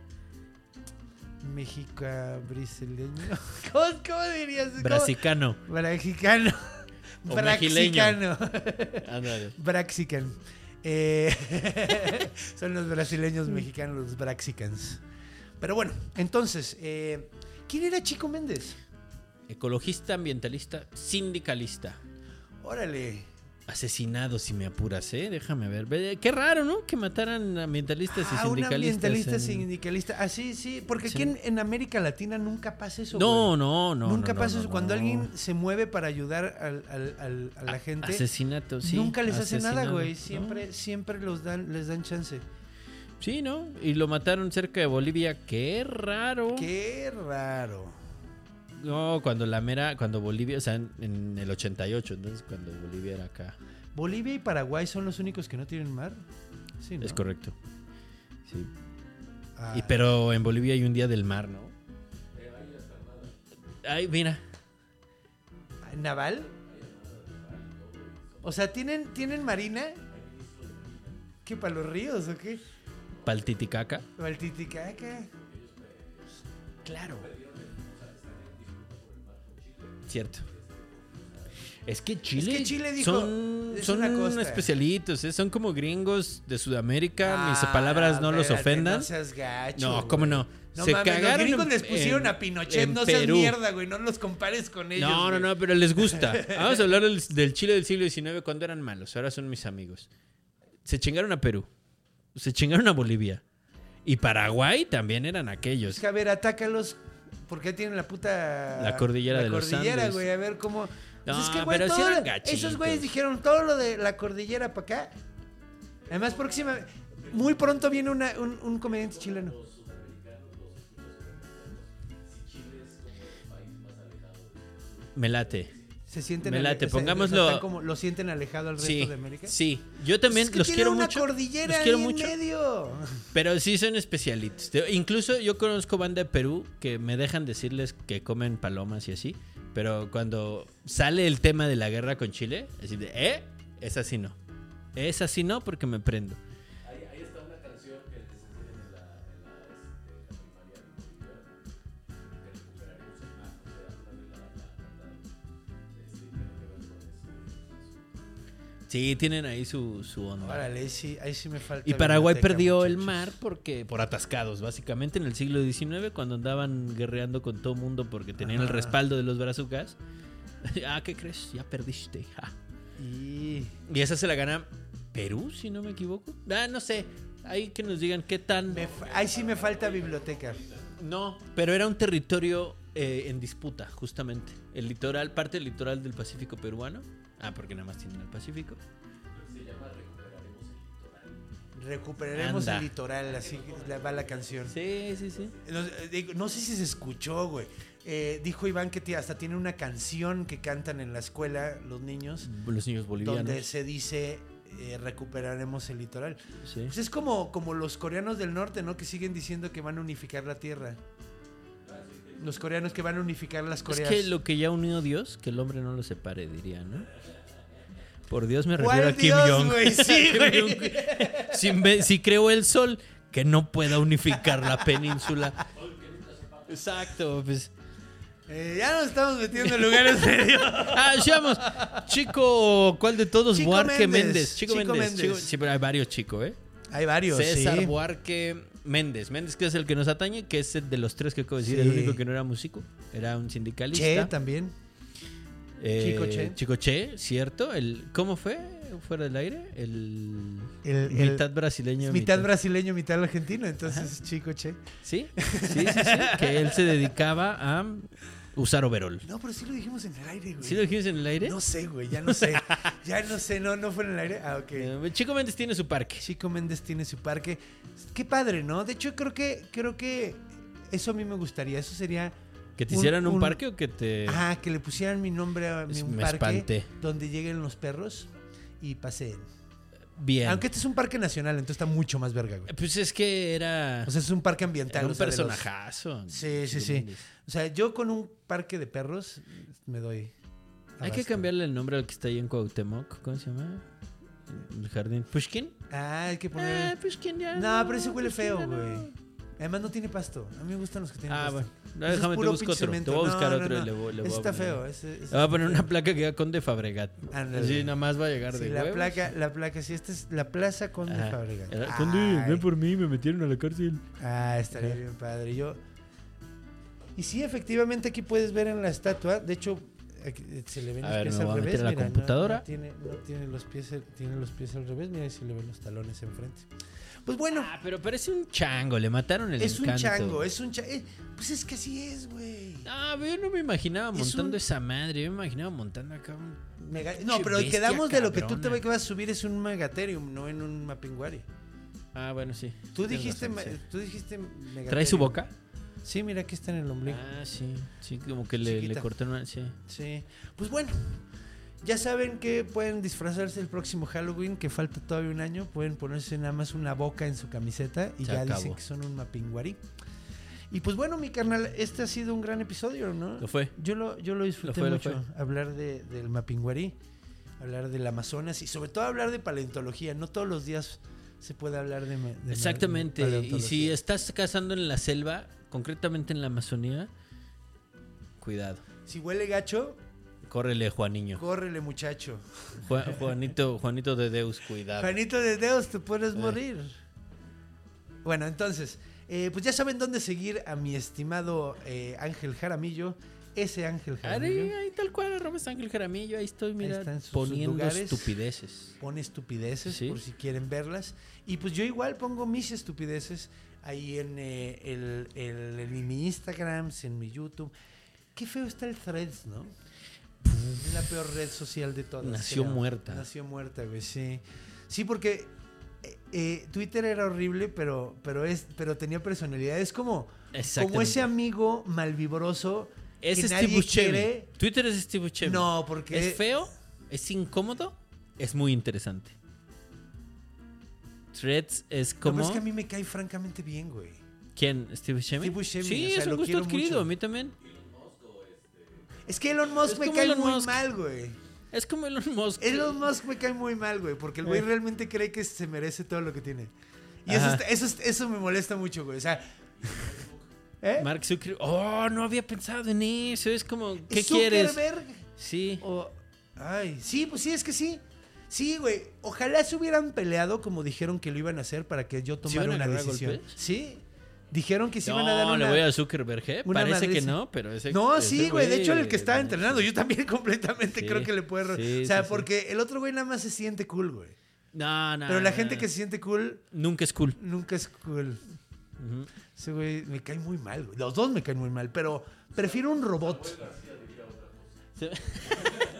México brasileño. ¿Cómo, cómo dirías? ¿Cómo? Brasicano. Brajicano. O Braxicano. Ándale. Braxican. Eh, son los brasileños mexicanos, los Braxicans. Pero bueno, entonces, eh, ¿quién era Chico Méndez? Ecologista, ambientalista, sindicalista. Órale. Asesinado, si me apuras, ¿eh? Déjame ver. Ve- Qué raro, ¿no? Que mataran ambientalistas y Ah, sindicalistas. ambientalista en- sindicalista. Ah, sí, sí, porque Sí. aquí en, en América Latina nunca pasa eso. No, no, no. Nunca no, pasa no, eso. no, Cuando alguien se mueve para ayudar al- al- al- a la gente, Asesinato, sí. nunca les hace nada, güey. Siempre, siempre los dan, les dan chance. Sí, ¿no? Y lo mataron cerca de Bolivia. Qué raro. Qué raro. No, cuando la mera, cuando Bolivia, o sea, en, en el 88, entonces cuando Bolivia era acá. Bolivia y Paraguay son los únicos que no tienen mar. Sí, ¿no? Es correcto. Sí. Ah, Y pero en Bolivia hay un día del mar, ¿no? Ay, mira. ¿Naval? O sea, ¿tienen, ¿tienen marina? ¿Qué, para los ríos o qué? Pal Titicaca. ¿O el Titicaca? Claro. Cierto. Es que Chile, que Chile dijo, son, es son una especialitos, ¿eh? son como gringos de Sudamérica. Mis Ah, palabras no los ofendan. No seas gacho. No, ¿cómo güey. no? No Se mames, cagaron los gringos en- les pusieron en- a Pinochet, no seas Perú. mierda, güey, no los compares con ellos. No, no, no, pero les gusta. Vamos a hablar del, del Chile del siglo XIX cuando eran malos. Ahora son mis amigos. Se chingaron a Perú. Se chingaron a Bolivia. Y Paraguay también eran aquellos. Es que, a ver, atácalos. Porque tienen la puta. La cordillera la de los cordillera, Andes. güey, a ver cómo. Pues No, es que, güey, pero sí eran. Esos güeyes dijeron todo lo de la cordillera para acá. Además, próxima. Muy pronto viene una- un, un comediante chileno. Me late. Se sienten Me late, pongámoslo- como- lo sienten alejado al resto Sí, de América. sí. Yo también Pues es que los quiero una mucho. cordillera los quiero ahí mucho. en medio. Pero sí son especialitos. Incluso yo conozco banda de Perú que me dejan decirles que comen palomas y así. Pero cuando sale el tema de la guerra con Chile, así de, ¿eh? Es así no. Es así no porque me prendo. Sí, tienen ahí su, su onda. Órale, ahí sí, ahí sí me falta. Y Paraguay perdió el mar porque por atascados, básicamente en el siglo XIX cuando andaban guerreando con todo mundo porque tenían el respaldo de los brazucas. ah, ¿qué crees? Ya perdiste. ja. Y. Y esa se la gana Perú, si no me equivoco. Ah, no sé. Ahí que nos digan qué tan. ahí sí me falta biblioteca. No, pero era un territorio eh, en disputa, justamente. El litoral, parte del litoral del Pacífico peruano. Ah, porque nada más tienen el Pacífico. Recuperaremos Anda. el litoral, así va la canción. Sí, sí, sí. No, eh, digo, no sé si se escuchó, güey. Eh, dijo Iván que hasta tiene una canción que cantan en la escuela los niños, Los niños bolivianos. donde se dice eh, recuperaremos el litoral. Sí. Pues es como, como los coreanos del norte, ¿no? Que siguen diciendo que van a unificar la tierra. Los coreanos que van a unificar las Es Coreas. que lo que ya unió Dios, que el hombre no lo separe, diría, ¿no? Por Dios me ¿Cuál refiero a Kim Jong. Sí, si, me- si creo el sol, que no pueda unificar la península. Exacto, pues. Eh, ya nos estamos metiendo en lugares serios. Ah, llamos. Chico, ¿cuál de todos? Chico Buarque Méndez. Méndez. Chico, Chico Méndez. Méndez. Chico- sí, pero hay varios chicos, ¿eh? Hay varios, César sí. Buarque Méndez. Méndez, que es el que nos atañe, que es el de los tres que acabo de decir, Sí. el único que no era músico. Era un sindicalista. Che también. Eh, Chico Che. Chico Che, ¿cierto? El, ¿Cómo fue? ¿Fuera del aire? El, El- el- mitad brasileño. Mitad brasileño, mitad argentino, entonces chico, che. ¿Sí? Sí, sí, sí. que él se dedicaba a usar overol. No, pero sí lo dijimos en el aire, güey. ¿Sí lo dijimos en el aire? No sé, güey, ya no sé. ya no sé, no, no fue en el aire. Ah, ok. Eh, Chico Méndez tiene su parque. Chico Méndez tiene su parque. Qué padre, ¿no? De hecho, creo que, creo que eso a mí me gustaría. Eso sería. ¿Que te hicieran un, un- parque o que te...? Ajá, que le pusieran mi nombre a mi un me parque espanté. donde lleguen los perros y paseen. Bien. Aunque este es un parque nacional, entonces está mucho más verga, güey. Pues es que era... O sea, es un parque ambiental. era un o sea, de los- personajazo. Sí, sí, sí. O sea, yo con un parque de perros me doy. Hay que cambiarle el nombre al que está ahí en Cuauhtémoc. ¿Cómo se llama? El jardín. ¿Pushkin? Ah, hay que Ah, poner. Pushkin ya. no, pero ese huele Pushkin feo, no. güey. Además no tiene pasto. A mí me gustan los que tienen Ah, pasto. bueno. No, Ese es déjame, te busco otro. Te voy a buscar No, otro no, y le voy, le voy Ese a está poner. feo. Ese, ese Le voy a poner una placa que diga Conde Fabregat. Ándale. Así nada más va a llegar Sí, de la huevos. placa, la placa, sí, esta es la Plaza Conde Ajá. Fabregat. Conde, ven por mí, me metieron a la cárcel. Ah, estaría bien padre. Yo. Y sí, efectivamente aquí puedes ver en la estatua, de hecho, eh, se le ven los pies al revés. la mira, no-. No, tiene, no tiene los pies, tiene los pies al revés, mira, ahí se le ven los talones enfrente. Pues bueno, Ah, pero parece un chango, le mataron el es un encanto. chango, es un chango. pues es que así es, güey. Ah, yo no me imaginaba Es montando un- esa madre, yo me imaginaba montando acá un... Mega- No, pero quedamos de lo que tú te cabrona. que vas a subir es un Megatherium, no en un Mapinguari. Ah, bueno, sí. Tú dijiste, razón, ma- sí. tú dijiste Megatherium. ¿Trae su boca? Sí, mira, aquí está en el ombligo. Ah, sí. Sí, como que le, le cortaron una... Sí. Sí. Pues bueno, ya saben que pueden disfrazarse el próximo Halloween, que falta todavía un año. Pueden ponerse nada más una boca en su camiseta y Se ya acabó. dicen que son un mapinguari. Y pues bueno, mi carnal, este ha sido un gran episodio, ¿no? Lo fue. Yo lo, yo lo disfruté Lo fue, lo mucho. Hablar de, del mapinguari, hablar del Amazonas y sobre todo hablar de paleontología. No todos los días se puede hablar de, de Exactamente. de Y si estás cazando en la selva, concretamente en la Amazonía, cuidado. Si huele gacho, Córrele, Juaniño. córrele, muchacho. Ju- Juanito, Juanito de Deus, cuidado. Juanito de Deus, te Eh. puedes morir. Bueno, entonces, eh, pues ya saben dónde seguir a mi estimado eh, Ángel Jaramillo. Ese Ángel Ahí, Jaramillo ahí tal cual, arroba Ángel Jaramillo, ahí estoy, mira, está en sus poniendo lugares. estupideces. pone estupideces Sí. por si quieren verlas. Y pues yo igual pongo mis estupideces ahí en, eh, el, el- en mi Instagram, en mi YouTube. Qué feo está el Threads, ¿no? Es la peor red social de todas. Nació creo. muerta. Nació muerta, güey, sí. Sí, porque eh, eh, Twitter era horrible, pero, pero, es, pero tenía personalidad. Es como, como ese amigo malvibroso Es que Steve nadie Buscemi. quiere. Twitter es Steve Buscemi. No, porque... Es feo, es incómodo, es muy interesante. Threads es No, como... pero es que a mí me cae francamente bien, güey. ¿Quién? ¿Steve Buscemi? Steve Buscemi, Sí, o sea, es un gusto adquirido, mucho. a mí también. Es que Elon Musk Es me cae Elon muy Musk. mal, güey. Es como Elon Musk. Elon Musk me cae muy mal, güey, porque el güey Eh. realmente cree que se merece todo lo que tiene. Y eso, está- eso, es- eso me molesta mucho, güey. O sea, ¿eh? Mark Zuckerberg. Oh, no había pensado en eso. Es como, ¿qué quieres? Sí. o- ay, sí, pues sí, es que sí. Sí, güey. Ojalá se hubieran peleado como dijeron que lo iban a hacer para que yo tomara una decisión. golpes? Sí. Dijeron que se no, iban a dar una... le voy a Zuckerberg, ¿eh? Parece que no, pero ese No, ese sí, güey. De hecho, el que estaba no, entrenando, yo también completamente Sí. creo que le puede. Sí, o sea, sí, sí. porque el otro güey nada más se siente cool, güey. No, no. Pero la no, gente no. que se siente cool Nunca es cool. nunca es cool. Ese güey me cae muy mal, güey. Los dos me caen muy mal, pero prefiero un robot.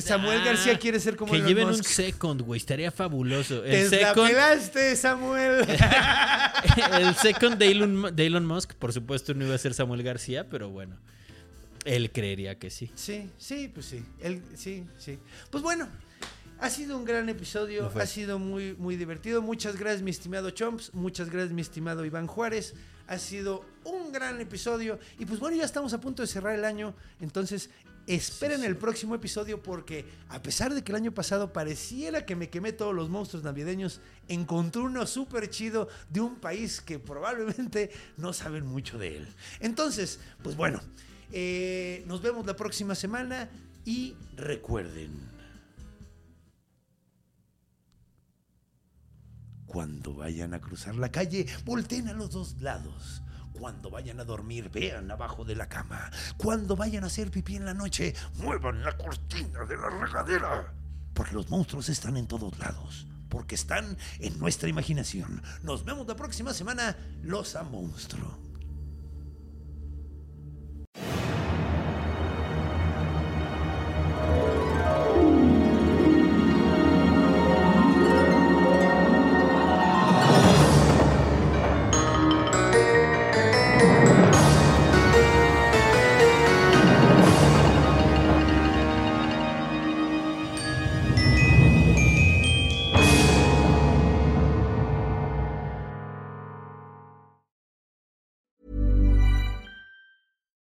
Samuel García quiere ser como Que Elon lleven un second, güey. Estaría fabuloso. Te El la second, pelaste, Samuel. el second de Elon, de Elon Musk, por supuesto, no iba a ser Samuel García, pero bueno. Él creería que sí. sí, sí, pues sí. Él, sí, sí. Pues bueno, ha sido un gran episodio. Ha sido muy, muy divertido. Muchas gracias, mi estimado Chomps. Muchas gracias, mi estimado Iván Juárez. Ha sido un gran episodio. Y pues bueno, ya estamos a punto de cerrar el año. Entonces, Esperen el próximo episodio porque a pesar de que el año pasado pareciera que me quemé todos los monstruos navideños, encontré uno súper chido de un país que probablemente no saben mucho de él. Entonces, pues bueno, eh, nos vemos la próxima semana y recuerden, cuando vayan a cruzar la calle, volteen a los dos lados. Cuando vayan a dormir, vean abajo de la cama. Cuando vayan a hacer pipí en la noche, muevan la cortina de la regadera. Porque los monstruos están en todos lados. Porque están en nuestra imaginación. Nos vemos la próxima semana, los a monstruo.